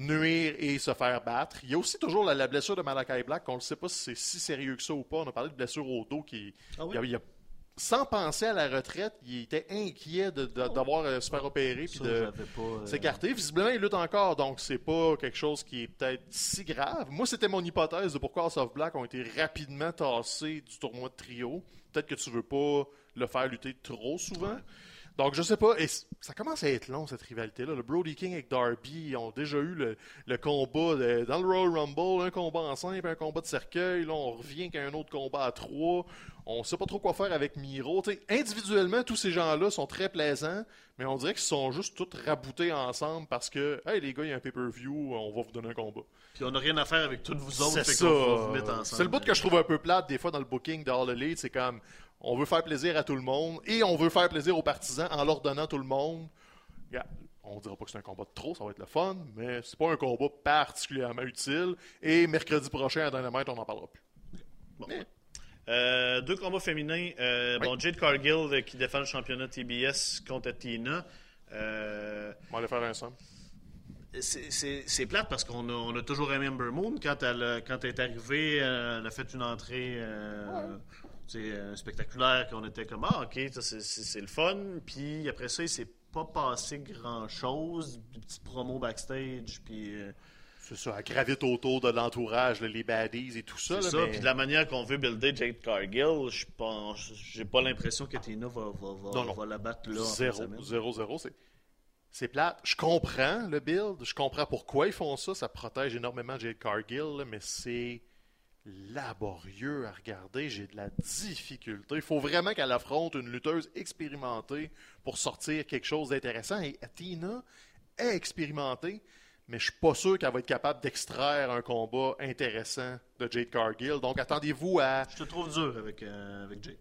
nuire et se faire battre. Il y a aussi toujours la, la blessure de Malakai Black, qu'on ne sait pas si c'est si sérieux que ça ou pas. On a parlé de blessure au dos qui. Ah oui? il y a- il y a- sans penser à la retraite, il était inquiet de- de- d'avoir euh, se faire opérer puis de euh, s'écarter. Visiblement, il lutte encore, donc c'est pas quelque chose qui est peut-être si grave. Moi, c'était mon hypothèse de pourquoi House of Black ont été rapidement tassés du tournoi de trio. Peut-être que tu veux pas le faire lutter trop souvent. Donc, je sais pas. Et ça commence à être long, cette rivalité-là. Le Brody King avec Darby ils ont déjà eu le, le combat de- dans le Royal Rumble, un combat en simple, un combat de cercueil. Là, on revient qu'à un autre combat à trois. On sait pas trop quoi faire avec Miro. Tu sais, individuellement, tous ces gens-là sont très plaisants, mais on dirait qu'ils sont juste tous raboutés ensemble parce que, hey, les gars, il y a un pay-per-view, on va vous donner un combat. Puis on n'a rien à faire avec toutes vous autres. C'est fait ça. qu'on va vous mettre ensemble. C'est le bout que je trouve un peu plate des fois dans le booking de All Elite. C'est comme on veut faire plaisir à tout le monde et on veut faire plaisir aux partisans en leur donnant tout le monde. Regarde, on dira pas que c'est un combat de trop, ça va être le fun, mais c'est pas un combat particulièrement utile. Et mercredi prochain à Dynamite, on n'en parlera plus. Bon. Mais- Euh, deux combats féminins. Euh, Oui. Bon, Jade Cargill euh, qui défend le championnat TBS contre Tina. Euh, On va aller faire un somme. c'est- plate parce qu'on a, on a toujours aimé Ember Moon. Quand elle, a- quand elle est arrivée, elle a fait une entrée sais, euh, spectaculaire qu'on était comme Ah, ok, c'est- c'est c'est le fun. Puis après ça, il s'est pas passé grand chose. Des petites promos backstage. Puis. euh, C'est ça, elle gravite autour de l'entourage, les baddies et tout ça. C'est ça, mais- puis de la manière qu'on veut builder Jade Cargill, je pense, j'ai pas l'impression que Tina va, va, va, Non, non. va la battre là. en Zéro, semaine. zéro, zéro. C'est, c'est plate. Je comprends le build. Je comprends pourquoi ils font ça. Ça protège énormément Jade Cargill, mais c'est laborieux à regarder. J'ai de la difficulté. Il faut vraiment qu'elle affronte une lutteuse expérimentée pour sortir quelque chose d'intéressant. Et Tina est expérimentée, mais je suis pas sûr qu'elle va être capable d'extraire un combat intéressant de Jade Cargill. Donc attendez-vous à Je te trouve dur avec, euh, avec Jade.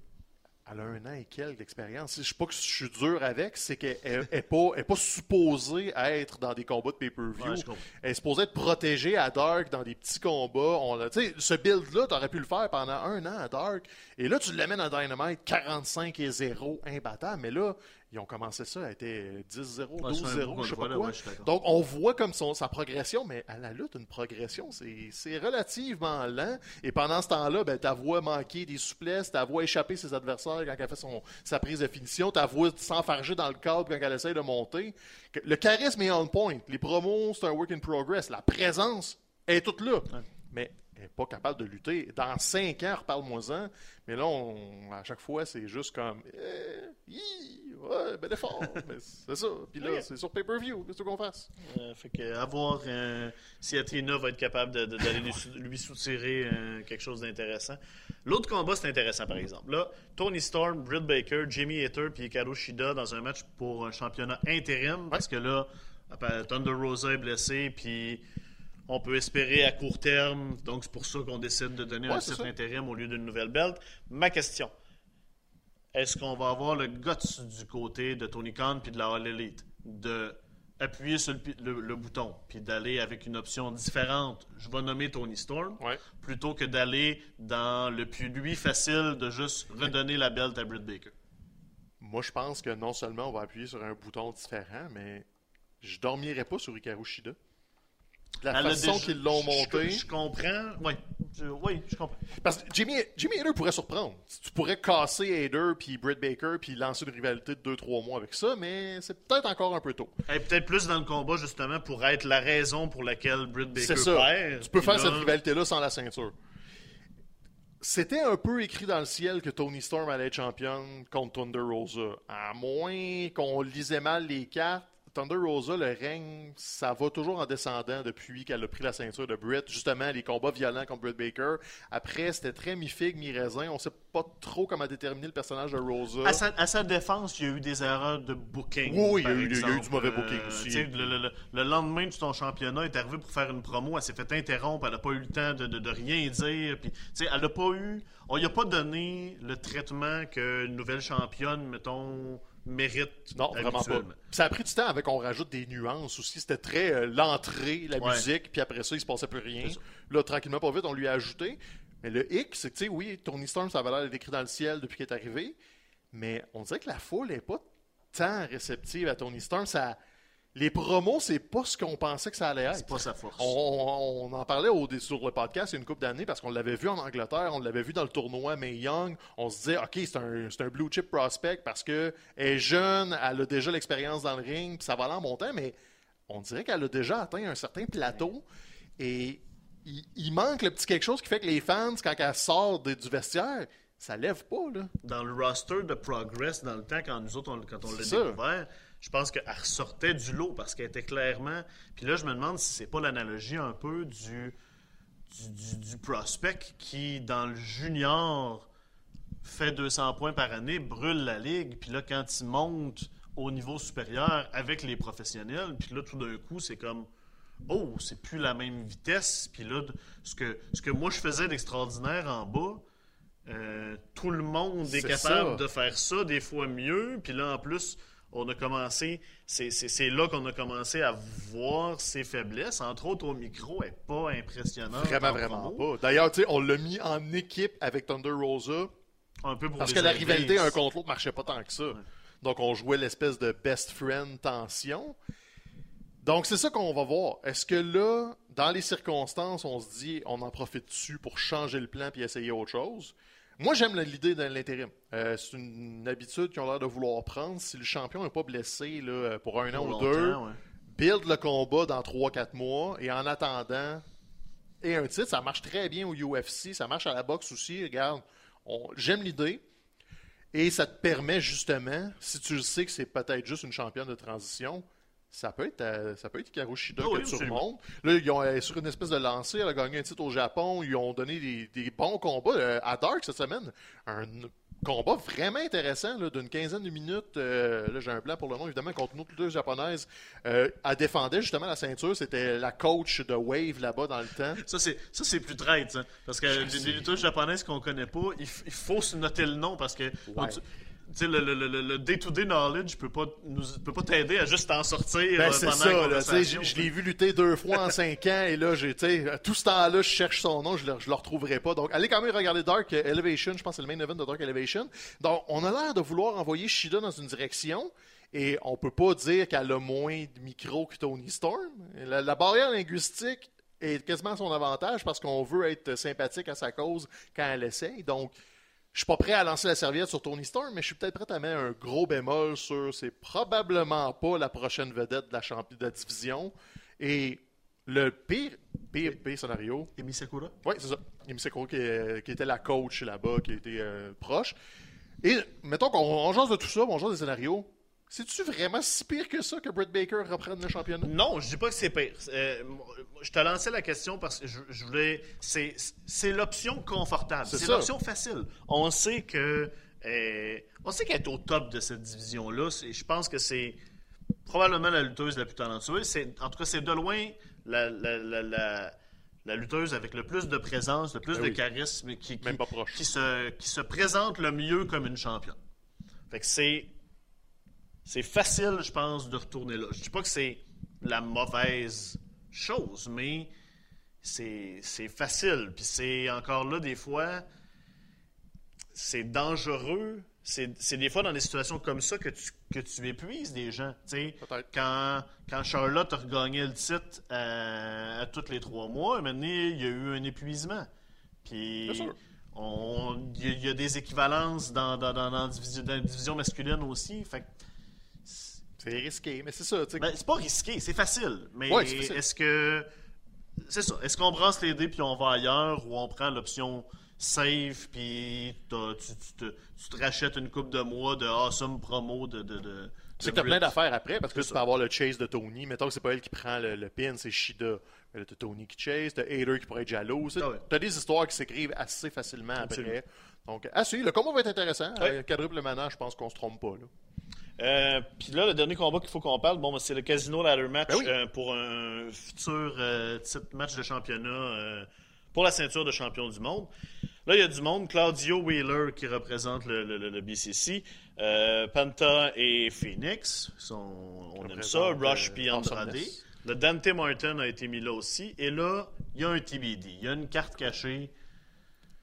Elle a un an et quelques d'expérience. Je ne sais pas que je suis dur avec, c'est qu'elle n'est pas, elle est pas supposée être dans des combats de pay-per-view. Ouais, elle est supposée être protégée à Dark dans des petits combats. On a- ce build-là, tu aurais pu le faire pendant un an à Dark. Et là, tu l'amènes à Dynamite 45 et 0, imbattable. Mais là, ils ont commencé ça, elle était 10-0, Ouais, c'est un 12-0, bout je sais pas quoi. ouais. Donc, on voit comme son, sa progression, mais à la lutte, une progression, c'est relativement lent. Et pendant ce temps-là, ben, ta voix manquer des souplesses, ta voix échapper ses adversaires quand elle fait son, sa prise de finition, ta voix s'enfarger dans le cadre quand elle essaie de monter. Le charisme est on point. Les promos, c'est un work in progress. La présence est toute là. Mais n'est pas capable de lutter. Dans cinq ans, reparle-moi-en. Mais là, on- à chaque fois, c'est juste comme. Eh, hi, ouais, ben effort. C'est ça. Puis là, c'est sur pay-per-view. Qu'est-ce qu'on fasse? Euh, fait que, à voir euh, si Athena va être capable d'aller lui, sou- lui soutirer euh, quelque chose d'intéressant. L'autre combat, c'est intéressant, par exemple. Là, Tony Storm, Britt Baker, Jimmy Hater puis Hikaru Shida dans un match pour un championnat intérim. Parce que là, Thunder Rosa est blessé, puis on peut espérer à court terme. Donc, c'est pour ça qu'on décide de donner Ouais, un ça. intérim au lieu d'une nouvelle belt. Ma question, est-ce qu'on va avoir le guts du côté de Tony Khan puis de la All Elite de appuyer sur le, pi- le- le bouton puis d'aller avec une option différente, je vais nommer Tony Storm, Ouais. plutôt que d'aller dans le plus lui facile de juste redonner la belt à Britt Baker. Moi, je pense que non seulement on va appuyer sur un bouton différent, mais je dormirai pas sur Hikaru Shida. La Elle façon déjà- qu'ils l'ont monté. Je, je comprends. Oui, je, oui, je comprends. Parce que Jimmy, Jimmy Hader pourrait surprendre. Tu pourrais casser Hader puis Britt Baker puis lancer une rivalité de 2-3 mois avec ça, mais c'est peut-être encore un peu tôt. Est peut-être plus dans le combat justement pour être la raison pour laquelle Britt Baker C'est ça. perd. tu peux faire là, cette rivalité-là sans la ceinture. C'était un peu écrit dans le ciel que Tony Storm allait être championne contre Thunder Rosa. À moins qu'on lisait mal les cartes, Thunder Rosa, le règne, ça va toujours en descendant depuis qu'elle a pris la ceinture de Britt. Justement, les combats violents contre Britt Baker. Après, c'était très mi-figue, mi-raisin. On sait pas trop comment déterminer le personnage de Rosa. À sa, à sa défense, il y a eu des erreurs de booking. Oui, il y a eu- il y a eu exemple. du mauvais booking Euh, aussi. tu sais, Le, le- le- le lendemain de son championnat, elle est arrivée pour faire une promo, elle s'est fait interrompre, elle n'a pas eu le temps de, de- de rien dire. Puis, elle n'a pas eu. On lui a pas donné le traitement qu'une nouvelle championne, mettons, mérite. Non, vraiment pas. Ça a pris du temps avec qu'on rajoute des nuances aussi. C'était très euh, l'entrée, la Ouais. musique, puis après ça, il se passait plus rien. Là, tranquillement, pas vite, on lui a ajouté. Mais le hic, c'est que, tu sais, oui, Tony Storm, ça avait l'air d'être écrit dans le ciel depuis qu'il est arrivé. Mais on dirait que la foule n'est pas tant réceptive à Tony Storm. Ça... Les promos, c'est pas ce qu'on pensait que ça allait C'est être. pas sa force. On, on- on en parlait au, sur le podcast il y a une couple d'années parce qu'on l'avait vu en Angleterre, on l'avait vu dans le tournoi May Young. On se disait, OK, c'est un, c'est un blue chip prospect parce qu'elle est jeune, elle a déjà l'expérience dans le ring, puis ça va aller en montant, mais on dirait qu'elle a déjà atteint un certain plateau et il, il manque le petit quelque chose qui fait que les fans, quand elle sort de- du vestiaire, ça lève pas. Là. dans le roster de Progress, dans le temps, quand nous autres, on, quand on l'a C'est découvert, je pense qu'elle ressortait du lot parce qu'elle était clairement. Puis là, je me demande si c'est pas l'analogie un peu du, du, prospect qui, dans le junior, fait 200 points par année, brûle la ligue. Puis là, quand il monte au niveau supérieur avec les professionnels, puis là, tout d'un coup, c'est comme. Oh, c'est plus la même vitesse. Puis là, ce que, ce que moi je faisais d'extraordinaire en bas, euh, tout le monde est, capable ça. de faire ça, des fois mieux. Puis là, en plus, on a commencé, c'est- là qu'on a commencé à voir ses faiblesses. Entre autres, au micro, elle n'est pas impressionnante. Vraiment, en vraiment pas. D'ailleurs, tu sais, on l'a mis en équipe avec Thunder Rosa. Un peu pour Parce que la rivalité un contre l'autre marchait pas tant que ça. Donc on jouait l'espèce de best friend tension. Donc c'est ça qu'on va voir. Est-ce que là, dans les circonstances, on se dit on en profite dessus pour changer le plan puis essayer autre chose? Moi j'aime l'idée de l'intérim. Euh, c'est une habitude qu'ils ont l'air de vouloir prendre. Si le champion n'est pas blessé là, pour un an ou deux, ouais. build le combat dans 3-4 mois et en attendant et un titre, ça marche très bien au UFC, ça marche à la boxe aussi, regarde, j'aime l'idée et ça te permet justement, si tu le sais que c'est peut-être juste une championne de transition, ça peut être euh, ça peut être Hikaru Shida oui, que tu remontes. Là, ils ont, est sur une espèce de lancée, elle a gagné un titre au Japon, ils ont donné des, des bons combats Euh, à Dark cette semaine. Un combat vraiment intéressant d'une quinzaine de minutes. euh, là, j'ai un plan pour le nom, évidemment, contre une autre lutteuse japonaise. Euh, elle défendait justement la ceinture, c'était la coach de Wave là-bas dans le temps. Ça, c'est, ça, c'est plus traite. Parce que les, les lutteuses japonaises qu'on connaît pas, il, faut se noter le nom parce que Ouais. tu le, le, le- le day-to-day knowledge peut pas, nous, peut pas t'aider à juste t'en sortir Ben, euh, c'est pendant ça, la conversation. je je l'ai vu lutter deux fois en cinq ans, et là, j'ai, tout ce temps-là, je cherche son nom, je le, je le retrouverai pas. Donc, allez quand même regarder Dark Elevation, je pense que c'est le main event de Dark Elevation. Donc, on a l'air de vouloir envoyer Shida dans une direction, et on peut pas dire qu'elle a moins de micro que Tony Storm. La, la barrière linguistique est quasiment à son avantage parce qu'on veut être sympathique à sa cause quand elle essaye. Donc, je suis pas prêt à lancer la serviette sur Tony Storm, mais je suis peut-être prêt à mettre un gros bémol sur c'est probablement pas la prochaine vedette de la, champi- de la division. Et le pire, pire, pire scénario, Emi Sakura? oui, c'est ça. Emi Sekiro qui, est- qui était la coach là-bas, qui était euh, proche. Et mettons qu'on on jase de tout ça, on jase des scénarios. C'est-tu vraiment si pire que ça que Britt Baker reprenne le championnat? Non, je dis pas que c'est pire. Euh, je te lançais la question parce que je, je voulais. C'est, c'est l'option confortable. C'est l'option facile. On sait que. euh, on sait qu'elle est au top de cette division-là. C'est- Je pense que c'est probablement la lutteuse la plus talentueuse. C'est, en tout cas, c'est de loin la, la, la, la- la lutteuse avec le plus de présence, le plus Ben de oui. charisme, qui, qui, Même pas proche. qui se, qui se présente le mieux comme une championne. Fait que c'est. C'est facile, je pense, de retourner là. Je dis pas que c'est la mauvaise chose, mais c'est facile. Puis c'est encore là, des fois, c'est dangereux. C'est des fois dans des situations comme ça que tu, que tu épuises des gens. Quand, quand Charlotte a regagné le titre euh, à tous les trois mois, maintenant, il y a eu un épuisement. Puis il y, a- il y a des équivalences dans, dans, dans la division masculine aussi. Fait que C'est risqué, mais c'est ça. tu ben, c'est pas risqué, c'est facile. Mais Ouais, est-ce que. C'est ça. Est-ce qu'on brasse les dés puis on va ailleurs ou on prend l'option safe puis tu, tu te, tu te rachètes une coupe de mois de awesome promo de, de, de, sais que t'as plein d'affaires après, parce que tu peux avoir le chase de Tony. Mettons que c'est pas elle qui prend le, le pin, c'est Shida. Mais là, t'as Tony qui chase, t'as Hater qui pourrait être jaloux. Tu Ah ouais. T'as des histoires qui s'écrivent assez facilement Absolument. après. Donc, ah si, le combat va être intéressant. Ouais. Euh, quadruple manage, je pense qu'on se trompe pas. Là. Euh, Puis là, le dernier combat qu'il faut qu'on parle, bon, c'est le Casino Ladder Match Ben oui. euh, pour un futur euh, titre match de championnat pour la ceinture de champion du monde. Là, il y a du monde. Claudio Wheeler qui représente le, le- le- le BCC. euh, Panta et Phoenix. sont- on aime ça. Rush puis Andrade. Le Dante Martin a été mis là aussi. Et là, il y a un TBD. Il y a une carte cachée.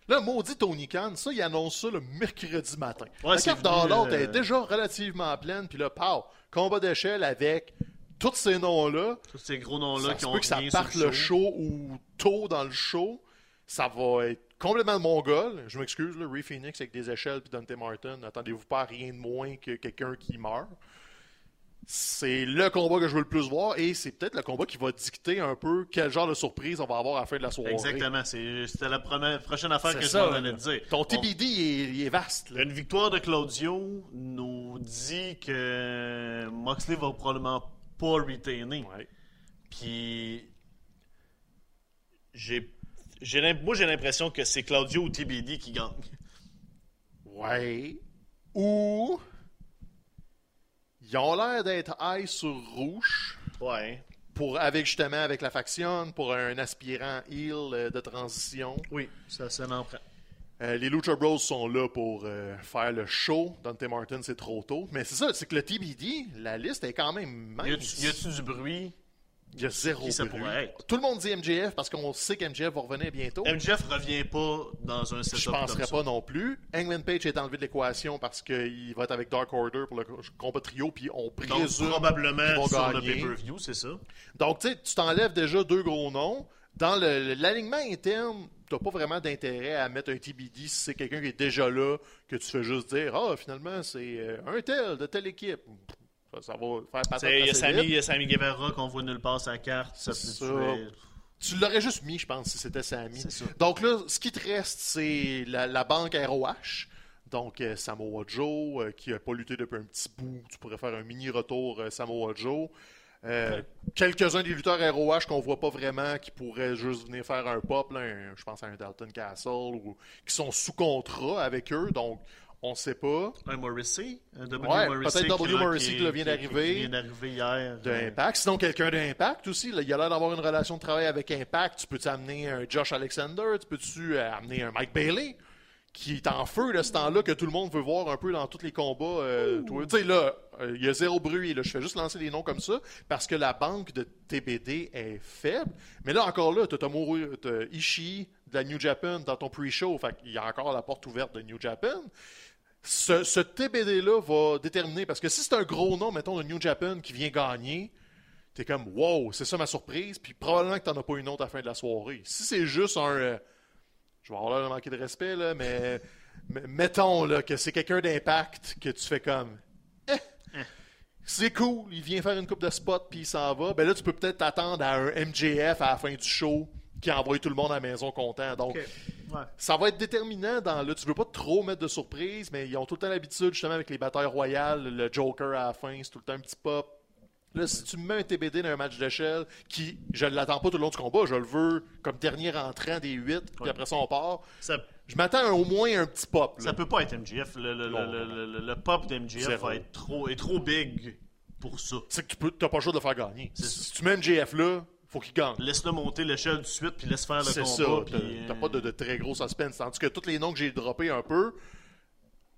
Là, maudit Tony Khan, ça, il annonce ça le mercredi matin. Ouais, la venu, dans l'autre euh, est déjà relativement pleine, puis là, pow, combat d'échelle avec tous ces noms-là. Tous ces gros noms-là qui ont peut que ça parte le show ou tôt dans le show. Ça va être complètement mongol. Je m'excuse, là, Ray Phoenix avec des échelles puis Dante Martin. Attendez-vous pas à rien de moins que quelqu'un qui meurt. C'est le combat que je veux le plus voir et c'est peut-être le combat qui va dicter un peu quel genre de surprise on va avoir à la fin de la soirée. Exactement. C'est- C'était la première, prochaine affaire que ça, je m'en allais te dire. Ton On- TBD il est, il est vaste. là. Une victoire de Claudio nous dit que Moxley va probablement pas retainer. Ouais. Puis j'ai moi j'ai l'impression que c'est Claudio ou TBD qui gagne. Ouais. Ou. Ils ont l'air d'être high sur rouge. Ouais. Pour, avec justement avec la faction, pour un aspirant heel euh, de transition. Oui, ça ça prend. Euh, les Lucha Bros sont là pour euh, faire le show. Dante Martin, c'est trop tôt. Mais c'est ça, c'est que le TBD, la liste est quand même mince. y a-tu du bruit? Il y a zéro Qui ça bruit. pourrait être? Tout le monde dit MJF parce qu'on sait qu'MJF va revenir bientôt. MJF revient pas dans un setup Je penserais comme ça. pas non plus. Hangman Page est enlevé de l'équation parce qu'il va être avec Dark Order pour le combat trio, puis on Donc présume probablement qu'ils vont sur le gagner. pay-per-view, c'est ça? Donc, tu sais, tu t'enlèves déjà deux gros noms. Dans le- l'alignement interne, t'as pas vraiment d'intérêt à mettre un TBD si c'est quelqu'un qui est déjà là, que tu fais juste dire Ah, finalement, c'est euh, un tel de telle équipe. Ça, va faire patate Il y a Sammy, vite. il y a Sammy Guevara qu'on voit nulle part sa carte. Ça. Tu l'aurais juste mis, je pense, si c'était Sammy. Donc là, ce qui te reste, c'est la, la banque ROH. Donc, euh, Samoa Joe, euh, qui n'a pas lutté depuis un petit bout. Tu pourrais faire un mini retour euh, Samoa Joe. Quelques-uns des lutteurs ROH qu'on voit pas vraiment, qui pourraient juste venir faire un pop, là, un- je pense à un Dalton Castle, ou qui sont sous contrat avec eux. Donc, on sait pas. Un Morrissey, un W Ouais, Morrissey peut-être W Morrissey qui, vient d'arriver. qui vient d'arriver hier. de Euh. Sinon, quelqu'un d'Impact aussi. Là, il a l'air d'avoir une relation de travail avec Impact. Tu peux-tu amener un Josh Alexander? Tu peux-tu euh, amener un Mike Bailey? Qui est en feu de ce temps-là, que tout le monde veut voir un peu dans tous les combats. euh. Tu sais, là, euh, il y a zéro bruit. Là. Je fais juste lancer des noms comme ça parce que la banque de TBD est faible. Mais là, encore là, tu as Tomoru Ishii de la New Japan dans ton pre-show. Fait qu'il y a encore la porte ouverte de New Japan ce, ce TBD-là va déterminer, parce que si c'est un gros nom, mettons, de New Japan qui vient gagner, t'es comme, wow, c'est ça ma surprise, puis probablement que t'en as pas une autre à la fin de la soirée. Si c'est juste un. euh, je vais avoir l'air de manquer de respect, là, mais, mettons là, que c'est quelqu'un d'impact que tu fais comme. Eh, c'est cool, il vient faire une coupe de spot puis il s'en va. Ben là, tu peux peut-être t'attendre à un MJF à la fin du show qui envoie tout le monde à la maison content. Donc. Ouais. ça va être déterminant dans là. Tu veux pas trop mettre de surprise, mais ils ont tout le temps l'habitude, justement, avec les batailles royales, le Joker à la fin, c'est tout le temps un petit pop. Là, si tu me mets un TBD dans un match d'échelle, qui, je ne l'attends pas tout le long du combat, je le veux comme dernier entrant des 8, puis après ça, on part. Ça, Je m'attends au moins un petit pop. là. ça peut pas être MGF. Le, pop d'MGF va être trop, est trop big pour ça. C'est que tu peux, t'as pas le choix de le faire gagner. C'est Si tu mets MJF là, faut qu'il gagne. Laisse-le monter l'échelle de suite, puis laisse faire le C'est combat. ça. puis, T'as euh, pas de, de très gros suspense. Tandis que tous les noms que j'ai droppés un peu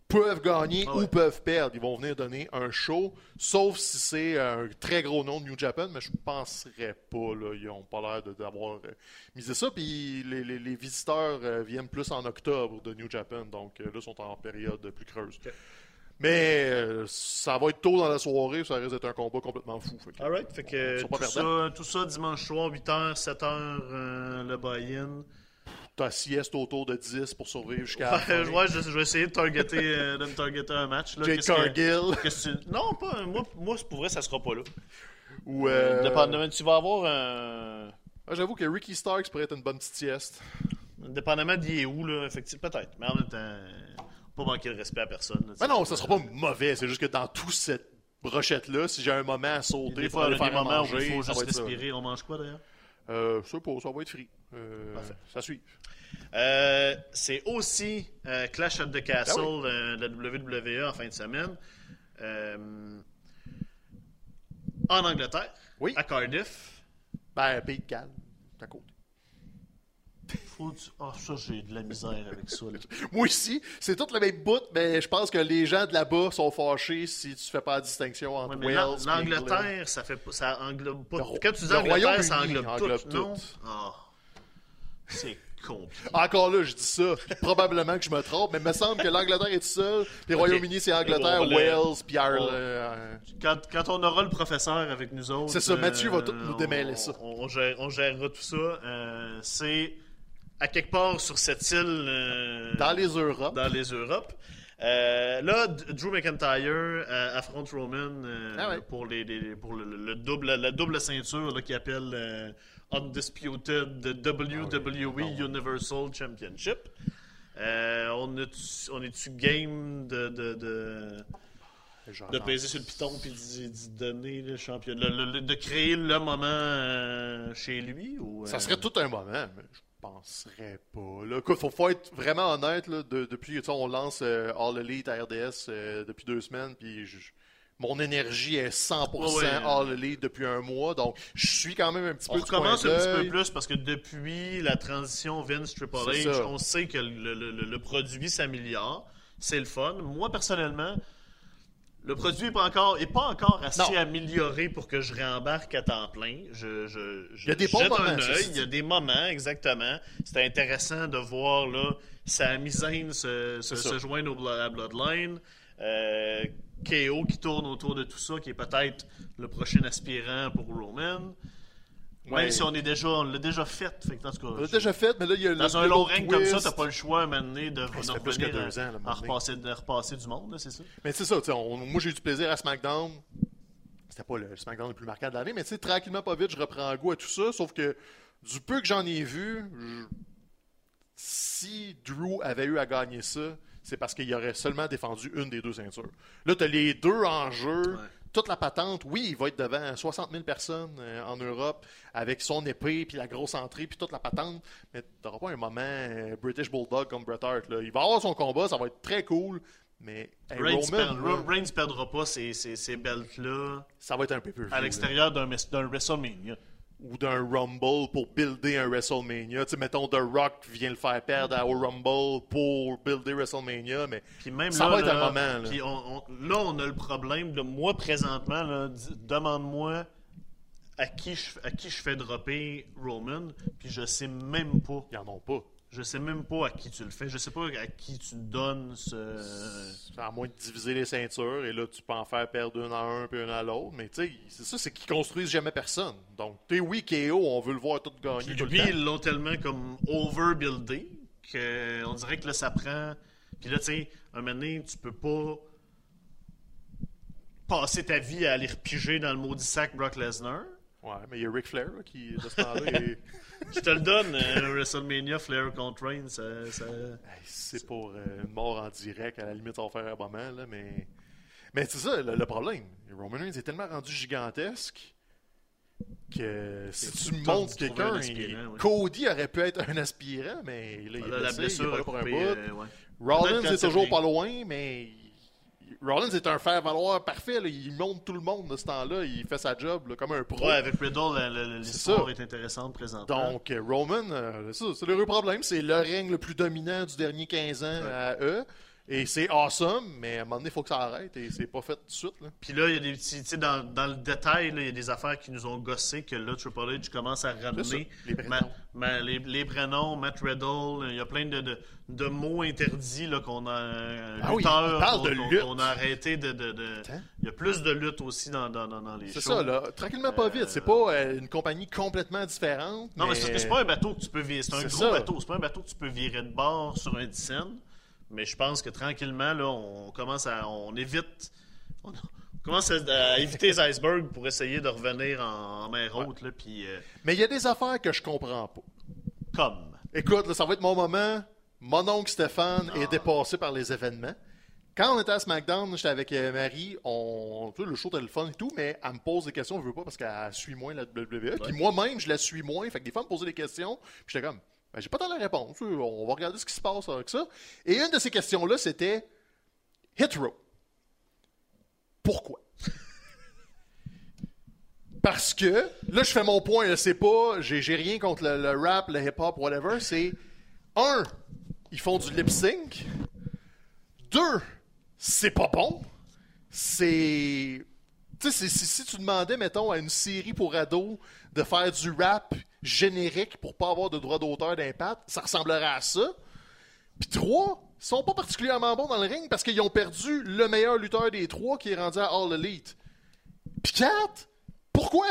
peuvent gagner Ah ouais. ou peuvent perdre. Ils vont venir donner un show, sauf si c'est un très gros nom de New Japan, mais je penserais pas. Là. Ils ont pas l'air d'avoir euh, misé ça. Puis les, les- les visiteurs euh, viennent plus en octobre de New Japan, donc euh, là, ils sont en période plus creuse. Mais euh, ça va être tôt dans la soirée, ça risque d'être un combat complètement fou. Fait que- fait tout ça, tout ça dimanche soir, 8h, 7h, euh, le buy-in. Ta sieste autour de 10 pour survivre jusqu'à Ouais, ouais, je, je vais essayer de, targeter, euh, de me targeter un match. Là. Que- Cargill. que tu- Non, pas, moi, moi, pour vrai, ça sera pas là. Ou, euh, Dépendamment, tu vas avoir un. Ah, J'avoue que Ricky Starks pourrait être une bonne petite sieste. Dépendamment d'y est où, là, effectivement, peut-être. Mais en même temps, pas manquer de respect à personne. là, Mais non, ça sera pas mauvais. C'est juste que dans tout cette brochette-là. Si j'ai un moment à sauter aller il y a faire des moments où manger, il faut juste respirer. On mange quoi d'ailleurs? Euh, ça, pas, ça va être free. Euh, ça suit. Euh, c'est aussi euh, Clash at the Castle euh, de la WWE en fin de semaine. Euh, en Angleterre, Oui. à Cardiff. Ben, Pays de Galles, à côté. Faut du- Ah, ça, j'ai de la misère avec ça. là. Moi aussi, c'est tout le même bout, mais je pense que les gens de là-bas sont fâchés si tu fais pas la distinction entre Ouais, Wales l'An- et l'Angleterre, ça fait pas, ça englobe pas. Le Quand tu dis le Angleterre, ça englobe, englobe tout, non? tout. C'est compliqué. Encore là, je dis ça. Probablement que je me trompe, mais il me semble que l'Angleterre est tout seul. Puis Royaume-Uni, c'est Angleterre, Wales, puis Ireland. on- euh, Quand, quand on aura le professeur avec nous autres. C'est ça, Mathieu va tout nous on- démêler ça. On, gère- on gérera tout ça. Euh, c'est à quelque part sur cette île. euh, Dans les Europes. dans les Europes. Euh, là, Drew McIntyre euh, affronte Roman euh, Ah ouais. pour, les, les- pour le, le double, la double ceinture là, qu'il appelle euh, Undisputed WWE Ah non. Universal Championship. Euh, on, est, on est-tu game de, de, de, de peser sur le piton et d'y donner le le- de créer le moment euh, chez lui? Ou, Ça euh, serait tout un moment, mais je penserais pas. Là, écoute, faut, faut être vraiment honnête. Là, de- depuis on lance All Elite à RDS depuis deux semaines, puis je- mon énergie est 100% Ouais, ouais. All Elite depuis un mois, donc je suis quand même un petit On peu du coin recommence un petit peu plus parce que depuis la transition Vince Triple H, on sait que le, le- le- produit s'améliore. C'est le fun. Moi, personnellement, le produit n'est pas encore, est pas encore assez Non. amélioré pour que je réembarque à temps plein. Je, je, je Il y a des bons moments, un. Il y a des moments, exactement. C'était intéressant de voir là, Sami Zayn se, se, joindre à Bloodline. Euh, KO qui tourne autour de tout ça, qui est peut-être le prochain aspirant pour Roman. Ouais. Même si on est déjà, on l'a déjà fait. Fait que, en tout cas, On l'a déjà fait, mais là, il y a le- dans un long règne comme ça, t'as pas le choix à un moment donné de, de ça fait plus que deux ans, là, à, repasser, de repasser du monde, c'est ça? Mais c'est ça, on- moi j'ai eu du plaisir à SmackDown. C'était pas le SmackDown le plus marquant de l'année, mais tu sais, tranquillement, pas vite, je reprends goût à tout ça. Sauf que du peu que j'en ai vu, je- si Drew avait eu à gagner ça, c'est parce qu'il aurait seulement défendu une des deux ceintures. Là, tu as les deux en jeu. Ouais. Toute la patente, oui, il va être devant 60 000 personnes euh, en Europe avec son épée, puis la grosse entrée, puis toute la patente. Mais tu n'auras pas un moment euh, British Bulldog comme Bret Hart. là. Il va avoir son combat, ça va être très cool. Mais hey, Reigns, Roman, là, Reigns perdra pas ces, ces, ces belts-là ça va être un peu à l'extérieur d'un WrestleMania. Ou d'un Rumble pour builder un WrestleMania. Tu sais, mettons, The Rock vient le faire perdre à- au Rumble pour builder WrestleMania, mais Puis même ça là, va être là, un moment. Là. puis on, on- là, on a le problème de moi présentement. Demande-moi à qui, je, à qui je fais dropper Roman, puis je sais même pas. Ils en ont pas. Je sais même pas à qui tu le fais. Je sais pas à qui tu donnes ce. À moins de diviser les ceintures, et là, tu peux en faire perdre une à un puis une à l'autre. Mais tu sais, c'est ça, c'est qu'ils construisent jamais personne. Donc, sais, oui, KO, on veut le voir tout gagner. Puis tout le lui, temps. ils l'ont tellement comme overbuildé qu'on dirait que là, ça prend. Puis là, tu sais, un moment donné, tu peux pas passer ta vie à aller repiger dans le maudit sac Brock Lesnar. Ouais, mais il y a Ric Flair là, qui, de ce temps-là, est- Je te le donne, euh, WrestleMania, Flair contre Reigns, ça, c'est pour euh, une mort en direct, à la limite, on va faire un moment, là, mais... Mais c'est ça, le, le problème. Roman Reigns est tellement rendu gigantesque que si tu trouver quelqu'un... ouais. Cody aurait pu être un aspirant, mais là, il est Là, la blessé, il est blessure pas là pour un bout. euh, ouais. Rollins est toujours pas loin, mais... Rollins est un faire-valoir parfait, là. il monte tout le monde de ce temps-là, il fait sa job là, comme un pro. Ouais, avec Riddle, l'histoire est intéressante présentement. Donc, euh, Roman, euh, c'est ça, c'est le vrai problème. C'est le règne le plus dominant du dernier 15 ans à eux. Et c'est awesome, mais à un moment donné, il faut que ça arrête et c'est pas fait tout de suite. Là. Puis là, il y a des petits. Tu sais, dans, dans le détail, il y a des affaires qui nous ont gossé que là, Triple H commence à ramener. les prénoms. Ma- ma- les, les prénoms, Matt Riddle, il y a plein de, de, de mots interdits là, qu'on a. un Ah oui, lutteur parle de lutte. qu'on a arrêté de. de- il y a plus de lutte aussi dans, dans, dans, les C'est ça, là. Tranquillement, pas vite. C'est pas euh, une compagnie complètement différente. Non, mais, c'est parce que c'est pas un bateau que tu peux virer. C'est un gros ça. bateau. C'est pas un bateau que tu peux virer de bord sur un scène. Mais je pense que tranquillement, là, on commence à. On évite. On commence à, éviter les icebergs pour essayer de revenir en, en mer haute. Là, euh, Mais il y a des affaires que je comprends pas. comme? Écoute, là, ça va être mon moment. Mon oncle Stéphane Ah. est dépassé par les événements. quand on était à SmackDown, j'étais avec euh, Marie, on, le show fun et tout, mais elle me pose des questions, je veux pas parce qu'elle suit moins la WWE. Puis moi-même, je la suis moins. Fait que des fois, elle me posait des questions, puis j'étais comme, ben, j'ai pas tant la réponse. On va regarder ce qui se passe avec ça. Et une de ces questions-là, c'était Hit Row. Pourquoi? Parce que, là, je fais mon point, c'est pas, j'ai rien contre le, rap, le hip-hop, whatever, c'est, un, ils font du lip-sync. Deux, c'est pas bon. C'est. Tu sais, si tu demandais, mettons, à une série pour ados de faire du rap générique pour pas avoir de droit d'auteur d'impact, ça ressemblerait à ça. Puis trois, ils sont pas particulièrement bons dans le ring parce qu'ils ont perdu le meilleur lutteur des trois qui est rendu à All Elite. Puis quatre, pourquoi?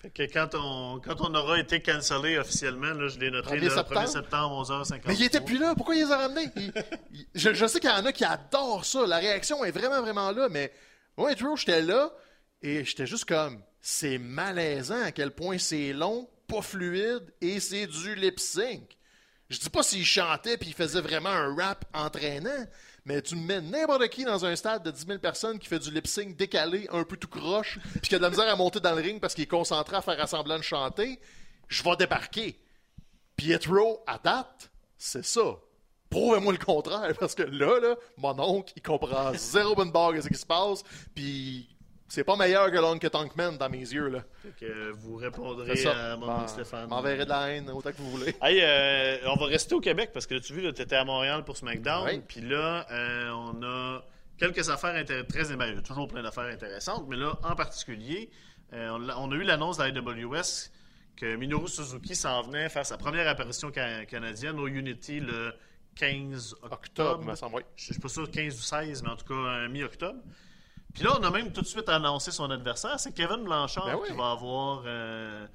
Fait que quand on, quand on aura été cancellé officiellement, là, je l'ai noté 1er le septembre? 1er septembre, 11h50. Mais il était plus là. Pourquoi il les a ramenés? Il- il- je, je sais qu'il y en a qui adorent ça. La réaction est vraiment, vraiment là. Mais moi, Drew, j'étais là et j'étais juste comme, c'est malaisant à quel point c'est long, pas fluide et c'est du lip sync. Je dis pas s'il chantait puis il faisait vraiment un rap entraînant, mais tu me mets n'importe qui dans un stade de 10 000 personnes qui fait du lip sync décalé, un peu tout croche, puis qui a de la misère à monter dans le ring parce qu'il est concentré à faire semblant de chanter, je vais débarquer. Pietro, à date, c'est ça. Prouvez-moi le contraire, parce que là, là, mon oncle, il comprend zéro bonne barre de ce qui se passe, puis c'est pas meilleur que l'oncle Tankman dans mes yeux, là. Que vous C'est répondrez ça. à mon M'en- Stéphane. M'enverrez de la haine autant que vous voulez. Hey, euh, on va rester au Québec parce que là, tu vois, tu étais à Montréal pour SmackDown. Oui. Puis là, euh, on a quelques affaires intér- très ben, il y a toujours plein d'affaires intéressantes, mais là, en particulier, euh, on, a eu l'annonce de la AWS que Minoru Suzuki s'en venait faire sa première apparition ca- canadienne au Unity le 15 octobre. Octobre, me semble, oui. Je je suis pas sûr 15 ou 16, mais en tout cas euh, mi-octobre. Puis là, on a même tout de suite annoncé son adversaire. C'est Kevin Blanchard Ben oui. qui va avoir, euh,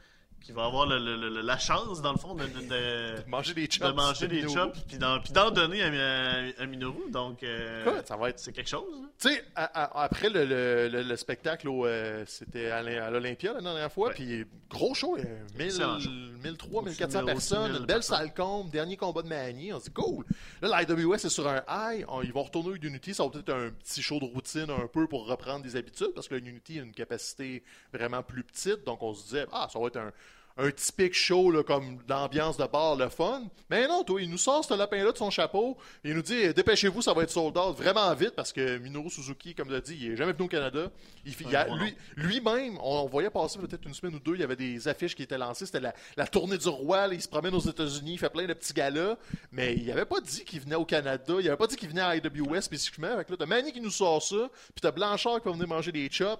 qui va avoir le- le- le- la chance, dans le fond, de, de- de- Manger des de chops. manger des chops puis d'en, donner à, à- à Minoru. Donc, euh, ça va être c'est quelque chose. hein. Tu sais, après le, le- le- le spectacle, euh, c'était à l'O- à l'Olympia la dernière fois, puis gros show, euh, 1000, Excellent show. 1300, Aussi 1400 mille- aussi personnes, une belle salle comble, dernier combat de Mani, on se dit cool. Là, l'IWS est sur un high, on- ils vont retourner au Unity, ça va peut-être un petit show de routine un peu pour reprendre des habitudes, parce que le Unity a une capacité vraiment plus petite, donc on se disait, ah, ça va être un, un typique show là, comme d'ambiance de bar, le fun. Mais non, toi, il nous sort ce lapin-là de son chapeau, et il nous dit, dépêchez-vous, ça va être sold out vraiment vite, parce que Minoru Suzuki, comme tu as dit, il est jamais venu au Canada. Il, il a- bon lui, lui-même, on, on voyait passer peut-être une semaine ou deux, il y avait des affiches qui étaient lancées, c'était la, la tournée du roi, là, il se promène aux États-Unis, il fait plein de petits galas, mais il avait pas dit qu'il venait au Canada, il avait pas dit qu'il venait à IWS spécifiquement. Fait que là, t'as Manny qui nous sort ça, puis t'as Blanchard qui va venir manger des chops.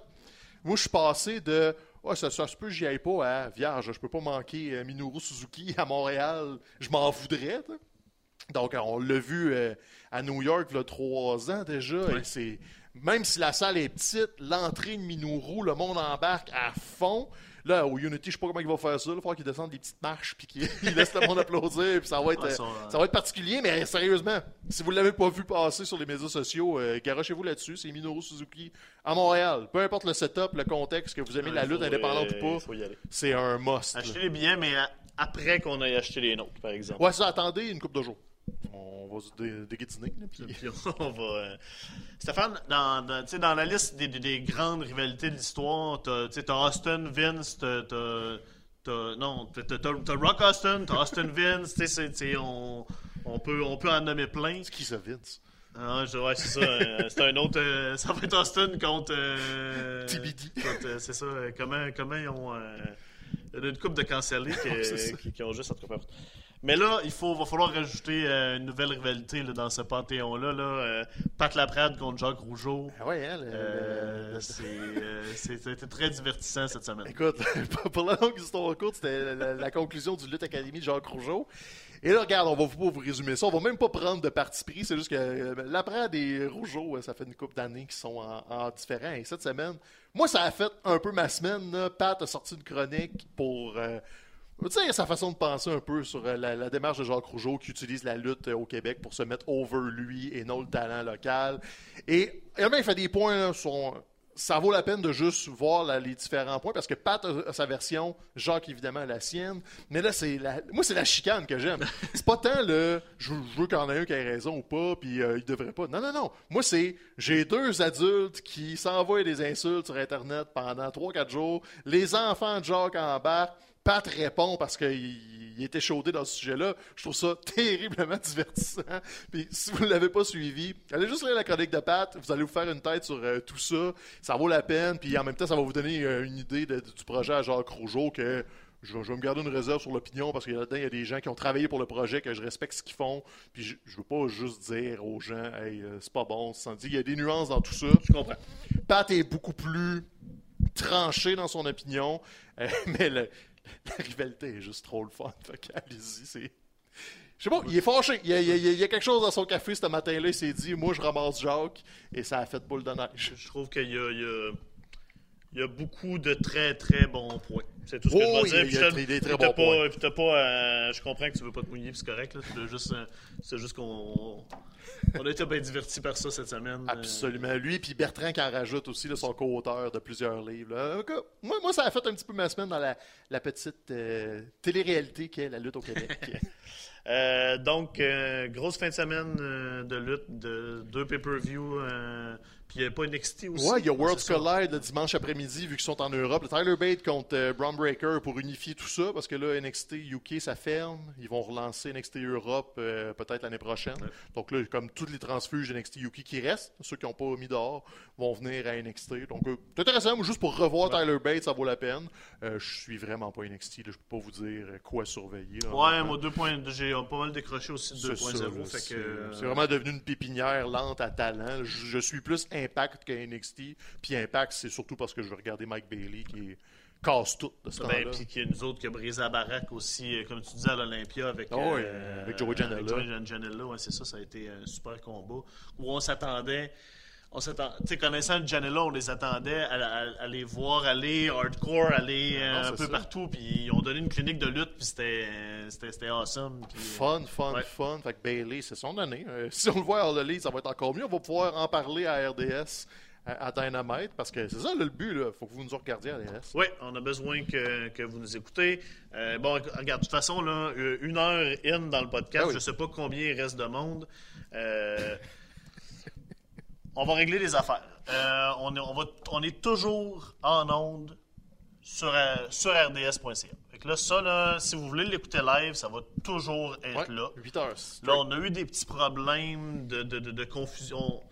Moi, je suis passé de Ouais, ça, ça se peut, j'y aille pas à Vierge, je peux pas manquer euh, Minoru Suzuki à Montréal, je m'en voudrais. t'sais. Donc, on l'a vu euh, à New York, il y a trois ans déjà. et c'est Même si la salle est petite, l'entrée de Minoru, le monde embarque à fond. Là, au Unity, je sais pas comment il va faire ça. Il va falloir qu'il descende des petites marches puis qu'il il laisse le monde applaudir. Puis ça va être, Ouais, euh, ça, euh, ça va être particulier, mais sérieusement, si vous l'avez pas vu passer sur les médias sociaux, euh, garochez-vous là-dessus. C'est Minoru Suzuki à Montréal. Peu importe le setup, le contexte, que vous aimez la lutte faut, indépendante euh, ou pas, c'est un must. là. Acheter les billets, mais à- après qu'on ait acheté les nôtres, par exemple. Ouais, ça, attendez une coupe de jours. On va se dé- déguétiner. là, puis- Puis on va. euh, Stéphane, dans, dans, tu sais, dans la liste des, des- des grandes rivalités de l'histoire, t'as t'as Austin, Vince, t'as. Non, t'as- Rock Austin, t'as Austin Vince, tu sais, c'est- tu sais, on, on, peut, on peut en nommer plein. C'est qui ça, Vince? Ah, je- ouais, c'est ça. euh, c'est un autre. euh, ça va être Austin contre. euh, TBD. euh, c'est ça. comment, comment ils ont. euh, il y a une couple de cancellés qui, qui, qui ont juste entre Mais là, il faut, va falloir rajouter euh, une nouvelle rivalité là, dans ce panthéon-là. Là, euh, Pat Laprade contre Jacques Rougeau. Ah ouais, hein, Euh, c'était très divertissant cette semaine. Écoute, pour la longue histoire courte, c'était la, la conclusion du Lutte Academy de Jacques Rougeau. Et là, regarde, on va pas vous résumer ça. On va même pas prendre de parti pris. C'est juste que l'après des Rougeau, ça fait une couple d'années qui sont en, en différents. Et cette semaine, moi, ça a fait un peu ma semaine. là. Pat a sorti une chronique pour. Tu sais, sa façon de penser un peu sur euh, la, démarche de Jacques Rougeau qui utilise la lutte euh, au Québec pour se mettre over lui et non le talent local? Et il fait des points sur ça vaut la peine de juste voir les différents points parce que Pat a, sa version, Jacques évidemment a la sienne. Mais là, c'est la... moi, c'est la chicane que j'aime. C'est pas tant le je, veux qu'il y en ait un qui ait raison ou pas, puis euh, il devrait pas. Non, non, non. Moi, c'est j'ai deux adultes qui s'envoient des insultes sur Internet pendant 3-4 jours. Les enfants de Jacques embarquent. Pat répond parce qu'il il était chaudé dans ce sujet-là. Je trouve ça terriblement divertissant. Puis si vous ne l'avez pas suivi, allez juste lire la chronique de Pat. Vous allez vous faire une tête sur euh, tout ça. Ça vaut la peine. Puis en même temps, ça va vous donner euh, une idée du projet à Jacques Rougeau que je, vais me garder une réserve sur l'opinion parce que là-dedans, il y a des gens qui ont travaillé pour le projet, que je respecte ce qu'ils font. Puis je, je veux pas juste dire aux gens, hey, euh, c'est pas bon, sans dire. Il y a des nuances dans tout ça. Je comprends. Pat est beaucoup plus tranché dans son opinion, mais le- la rivalité est juste trop le fun. Fait allez-y, c'est. Je sais pas, il est fâché. Il y, a, quelque chose dans son café ce matin-là. Il s'est dit, moi, je ramasse Jacques, et ça a fait boule de neige. Je trouve qu'il y a- il y a beaucoup de très très bons points. C'est tout ce que Oh, je vais il dire. il y a des très bons points. pas, euh, je comprends que tu veux pas te mouiller, c'est correct. Veux juste, euh, c'est juste qu'on on a été bien divertis par ça cette semaine. Euh, Absolument. Lui, puis Bertrand qui en rajoute aussi, là, son co-auteur de plusieurs livres. là. Moi, moi, ça a fait un petit peu ma semaine dans la, la petite euh, télé-réalité qu'est la lutte au Québec. Donc, grosse fin de semaine de lutte, de deux pay-per-view. Puis il n'y a pas NXT aussi. Ouais, il y a ça. Collide le dimanche après-midi, vu qu'ils sont en Europe. Le Tyler Bate contre euh, Breaker pour unifier tout ça, parce que là, NXT UK, ça ferme. Ils vont relancer NXT Europe euh, peut-être l'année prochaine. Ouais. Donc là, comme tous les transfuges NXT UK qui restent, ceux qui n'ont pas mis dehors, vont venir à NXT. Donc, euh, c'est intéressant, juste pour revoir Tyler Bate, ça vaut la peine. Euh, je suis vraiment pas NXT, là, je peux pas vous dire quoi surveiller. là, Ouais, moi, deux points, j'ai pas mal décroché aussi de C'est ça, 2.0. là, Fait C'est vraiment devenu une pépinière lente à talent. Je, je suis plus Impact que NXT. Puis Impact, c'est surtout parce que je veux regarder Mike Bailey qui casse tout de ce Ben, temps-là. puis qu'il y a nous autres qui a brisé la baraque aussi, euh, comme tu disais, à l'Olympia avec, Ah oui, euh, avec Joey Janela. avec Joey Janela, ouais, c'est ça, ça a été un super combat. Où on s'attendait, on s'attend- connaissant Janela, on les attendait à, à- à les voir aller hardcore, aller euh, non, un peu ça. partout, puis ils ont donné une clinique de lutte, puis c'était, euh, awesome. euh, Fun, fun, Ouais. fun. Fait que Bailey, c'est son année. Euh, si on le voit à Elite, ça va être encore mieux. On va pouvoir en parler à RDS, à, Dynamite, parce que c'est ça là, le but. Il faut que vous nous regardiez à RDS. Oui, on a besoin que, que vous nous écoutez. Euh, bon, regarde, de toute façon, là, euh, une heure in dans le podcast, Ah oui. je ne sais pas combien il reste de monde. Euh, on va régler les affaires. Euh, on, est, on, va, on est toujours en onde sur, euh, sur rds.ca. Fait que là, ça, là, si vous voulez l'écouter live, ça va toujours être Ouais, là. 8 heures. Là, on a eu des petits problèmes de, de- de- de confusion.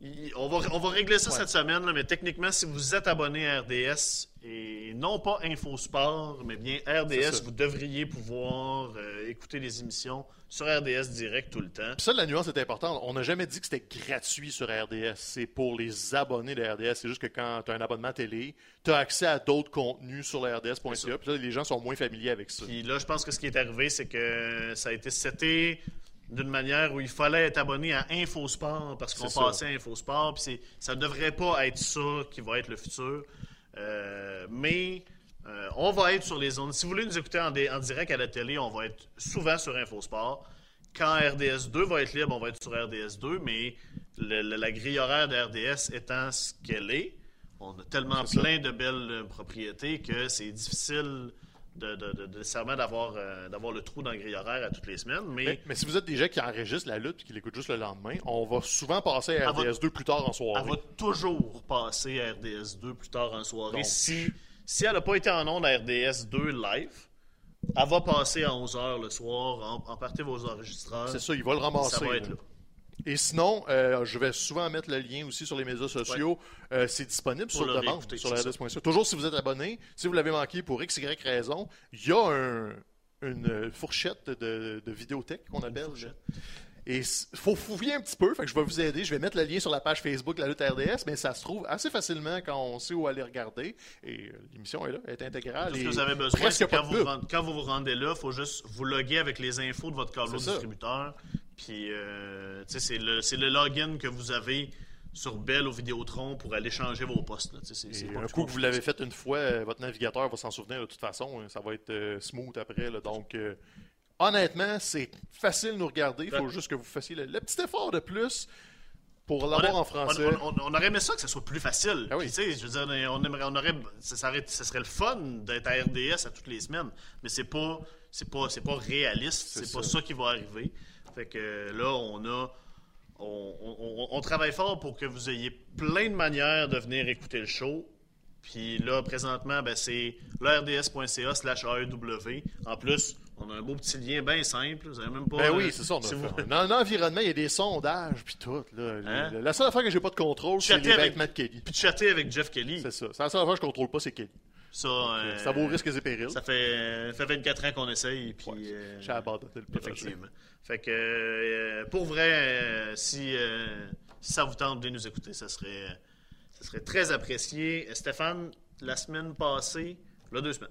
Il- On va, on va régler ça Ouais. cette semaine, là, mais techniquement, si vous êtes abonné à RDS, et non pas InfoSport, mais bien RDS, vous devriez pouvoir euh, écouter les émissions sur RDS direct tout le temps. Puis ça, la nuance est importante. On n'a jamais dit que c'était gratuit sur RDS. C'est pour les abonnés de RDS. C'est juste que quand tu as un abonnement télé, tu as accès à d'autres contenus sur le RDS.ca. Puis là, les gens sont moins familiers avec ça. Puis là, je pense que ce qui est arrivé, c'est que ça a été seté d'une manière où il fallait être abonné à InfoSport parce qu'on passait à InfoSport. Puis ça ne devrait pas être ça qui va être le futur. Euh, mais euh, on va être sur les ondes. Si vous voulez nous écouter en, direct à la télé, on va être souvent sur InfoSport. Quand RDS2 va être libre, on va être sur RDS2, mais le- le- la grille horaire de RDS étant ce qu'elle est, on a tellement ça. plein de belles euh, propriétés que c'est difficile de, de, nécessairement d'avoir euh, d'avoir le trou dans la grille horaire à toutes les semaines. Mais, Mais, mais si vous êtes des gens qui enregistrent la lutte et qui l'écoutent juste le lendemain, on va souvent passer à Elle va- RDS2 plus tard en elle soirée. va toujours passer à RDS2 plus tard en soirée. Donc. Si, si elle n'a pas été en ondes à RDS2 live, elle va passer à 11h le soir. En, emportez vos enregistreurs. C'est ça, il va le ramasser. Ça va être là. Et sinon, euh, je vais souvent mettre le lien aussi sur les médias sociaux. Euh, c'est disponible Pour sur demande réécouter, sur la. Toujours si vous êtes abonné, si vous l'avez manqué pour X, Y raison, il y a un- une fourchette de, de vidéothèque qu'on appelle. Et il faut fouiller un petit peu, fait que je vais vous aider. Je vais mettre le lien sur la page Facebook de la lutte RDS, mais ça se trouve assez facilement quand on sait où aller regarder. Et euh, l'émission est là, elle est intégrale. Tout ce que vous avez besoin, c'est quand quand vous vous rendez là, il faut juste vous loguer avec les infos de votre câble C'est ça. distributeur. Puis, euh, c'est le, login que vous avez sur Bell ou Vidéotron pour aller changer vos postes. là. Pas un coup que vous l'avez fait une fois, euh, votre navigateur va s'en souvenir de toute façon. hein, Ça va être euh, smooth après. là. donc, euh, honnêtement, c'est facile de nous regarder. Il faut juste que vous fassiez le, le petit effort de plus. pour l'avoir en français. on- on- on aurait aimé ça que ça soit plus facile. Ah oui. Puis, je veux dire, on aimerait, on aurait, ça, serait, ça serait le fun d'être à RDS à toutes les semaines, mais c'est pas, c'est pas, c'est pas réaliste. C'est pas ça. qui va arriver. Fait que là, on a, on travaille fort pour que vous ayez plein de manières de venir écouter le show. Puis là, présentement, ben, c'est l'RDS.ca slash AEW. En plus, on a un beau petit lien bien simple. Vous avez même pas. Ben euh, oui, c'est ça. On a si fait. vous- Dans l'environnement, il y a des sondages, puis tout. Là. Hein? La seule affaire que j'ai pas de contrôle, c'est les avec- vêtements de Kelly. Puis chatter avec Jeff Kelly. C'est ça. C'est la seule affaire que je contrôle pas, c'est Kelly. Ça, euh, Ça vaut risques et périls. Ça fait, ça fait 24 ans qu'on essaye. Puis, Ouais, euh, J'ai abandonné le projet. Effectivement. Fait que, euh, pour vrai, euh, si, euh, si ça vous tente de nous écouter, ça serait, ça serait très apprécié. Euh, Stéphane, la semaine passée, là, deux semaines,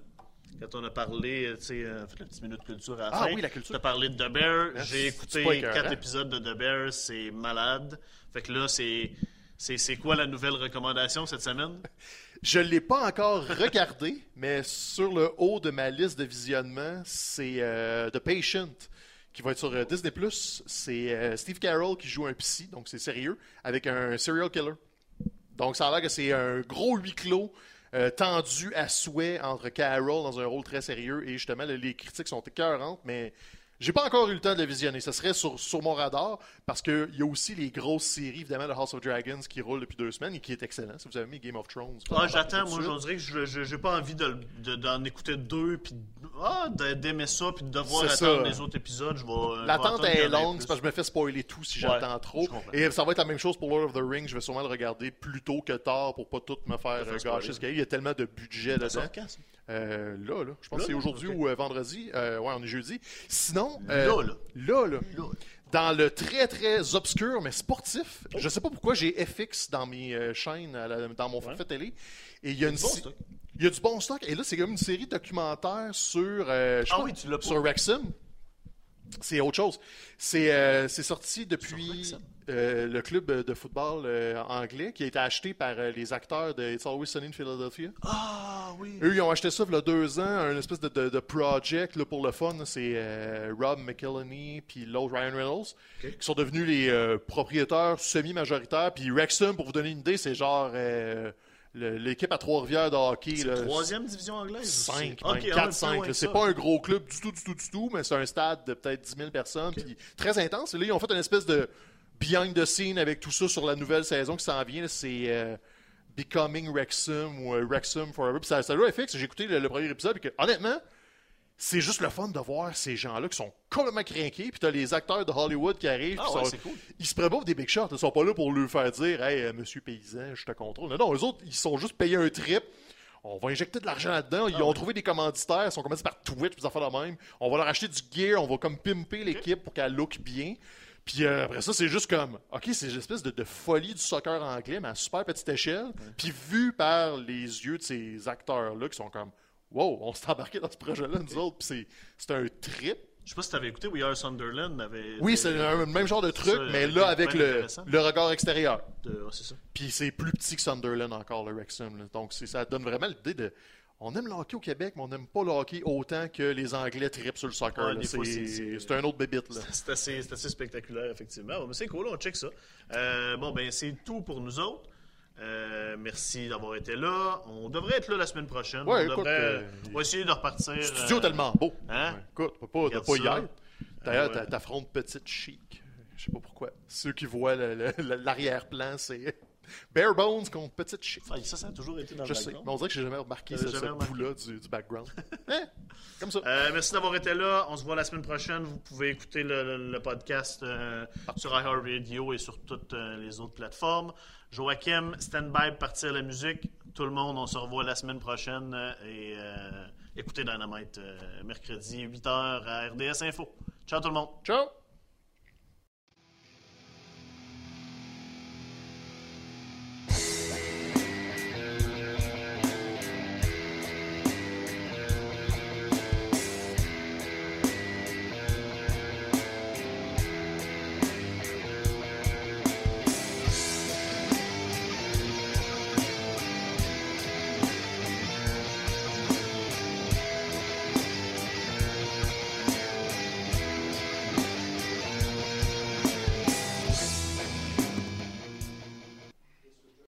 quand on a parlé, euh, tu sais, euh, fait la petite minute culture à la Ah fin, oui, la culture. Tu as parlé de The Bear. Hein, J'ai c'est écouté pas écœurant. quatre épisodes de The Bear. C'est malade. Fait que là, c'est. C'est c'est quoi la nouvelle recommandation cette semaine? Je ne l'ai pas encore regardé, mais sur le haut de ma liste de visionnement, c'est euh, The Patient qui va être sur euh, Disney+. C'est euh, Steve Carroll qui joue un psy, donc c'est sérieux, avec un serial killer. Donc ça a l'air que c'est un gros huis clos euh, tendu à souhait entre Carroll dans un rôle très sérieux et justement le- les critiques sont écœurantes, mais j'ai pas encore eu le temps de le visionner. Ça serait sur, sur mon radar parce qu'il y a aussi les grosses séries, évidemment, de House of Dragons qui roulent depuis deux semaines et qui est excellent. Si vous avez mis Game of Thrones. Ah, j'attends, moi, je dirais que j'ai pas envie de- de- d'en écouter deux, puis ah, d'aimer ça, puis de devoir attendre ça. les autres épisodes. Vais L'attente est longue, c'est parce que je me fais spoiler tout si Ouais, j'attends trop. Et ça va être la même chose pour Lord of the Rings. Je vais sûrement le regarder plus tôt que tard pour pas tout me faire euh, gâcher ce qu'il y a. Il y a tellement de budget Ça dedans. sort quand, ça? Euh, là, là, je pense que c'est aujourd'hui ou euh, vendredi. Euh, ouais, on est jeudi. Sinon, euh, Là, là. là, là, Là. dans le très très obscur mais sportif, je sais pas pourquoi j'ai FX dans mes euh, chaînes, la- dans mon forfait télé. Et il y a une du bon si- stock. il y a du bon stock. Et là, c'est comme une série documentaire sur, euh, je Ah pas, oui, tu l'as pas. sur Wrexham. C'est autre chose. C'est euh, sorti depuis euh, le club de football euh, anglais qui a été acheté par les acteurs de It's Always Sunny in Philadelphia. Ah, oui. Eux, ils ont acheté ça il y a deux ans, un espèce de, de, de project là, pour le fun. C'est Rob McElhenney puis l'autre Ryan Reynolds qui sont devenus les propriétaires semi-majoritaires. Puis Wrexham, pour vous donner une idée, c'est genre l'équipe à Trois-Rivières de hockey. C'est là. troisième division anglaise? aussi? 5, Ok, ah, 4, ouais, 5. ouais, C'est pas un gros club du tout, du tout, du tout, mais c'est un stade de peut-être 10 000 personnes. Puis très intense. Et là, ils ont fait une espèce de behind the scene avec tout ça sur la nouvelle saison qui s'en vient. C'est euh, Becoming Wrexham ou euh, Wrexham Forever. Puis ça, ça doit FX. J'ai écouté le, le premier épisode. Puis que, honnêtement, c'est juste le fun de voir ces gens-là qui sont complètement craqués. Puis t'as les acteurs de Hollywood qui arrivent. Ah qui ouais, sont- c'est cool. Ils se préparent des big shots. Ils sont pas là pour lui faire dire Hey, euh, monsieur paysan, je te contrôle. Non, non, eux autres, ils sont juste payés un trip. On va injecter de l'argent là-dedans. Ils Ah ont ouais. trouvé des commanditaires. Ils sont commencés par Twitch, puis ça fait la même. On va leur acheter du gear. On va comme pimper l'équipe pour qu'elle look bien. Puis euh, après ça, c'est juste comme, OK, c'est une espèce de, de folie du soccer anglais, mais à super petite échelle. Puis vu par les yeux de ces acteurs-là qui sont comme, wow, on s'est embarqué dans ce projet-là, nous autres. Puis c'est- un trip. Je sais pas si t'avais écouté We Are Sunderland. Avait, Oui, c'est le même genre de truc, Ça, mais là, avec le, le regard extérieur. c'est ça. Puis c'est plus petit que Sunderland encore, le Wrexham. là. Donc ça donne vraiment l'idée de. On aime le hockey au Québec, mais on n'aime pas le hockey autant que les Anglais tripent sur le soccer. Ouais, c'est un autre bébite. Là. C'est assez, assez spectaculaire, effectivement. Mais c'est cool, on check ça. Euh, bon, ben, c'est tout pour nous autres. Euh, merci d'avoir été là. On devrait être là la semaine prochaine. Ouais, on, écoute, devrait, euh, on va essayer de repartir. Le studio euh, tellement beau. hein? Écoute, pas, pas être. D'ailleurs, Ah ouais. ta, ta fronte petite chic. Je sais pas pourquoi. Ceux qui voient l'arrière-plan, c'est Bare Bones contre petite chic. Ah, ça, ça a toujours été dans Je le sais. background. Mais on dirait que j'ai jamais remarqué ce, jamais ce remarqué? bout-là du, du background. Hein? Comme ça. Euh, merci d'avoir été là. On se voit la semaine prochaine. Vous pouvez écouter le, le- le podcast euh, sur iHeartRadio et sur toutes euh, les autres plateformes. Joachim, stand-by, partir la musique. Tout le monde, on se revoit la semaine prochaine. euh, et écoutez Dynamite mercredi 8h à RDS Info. Ciao tout le monde. Ciao!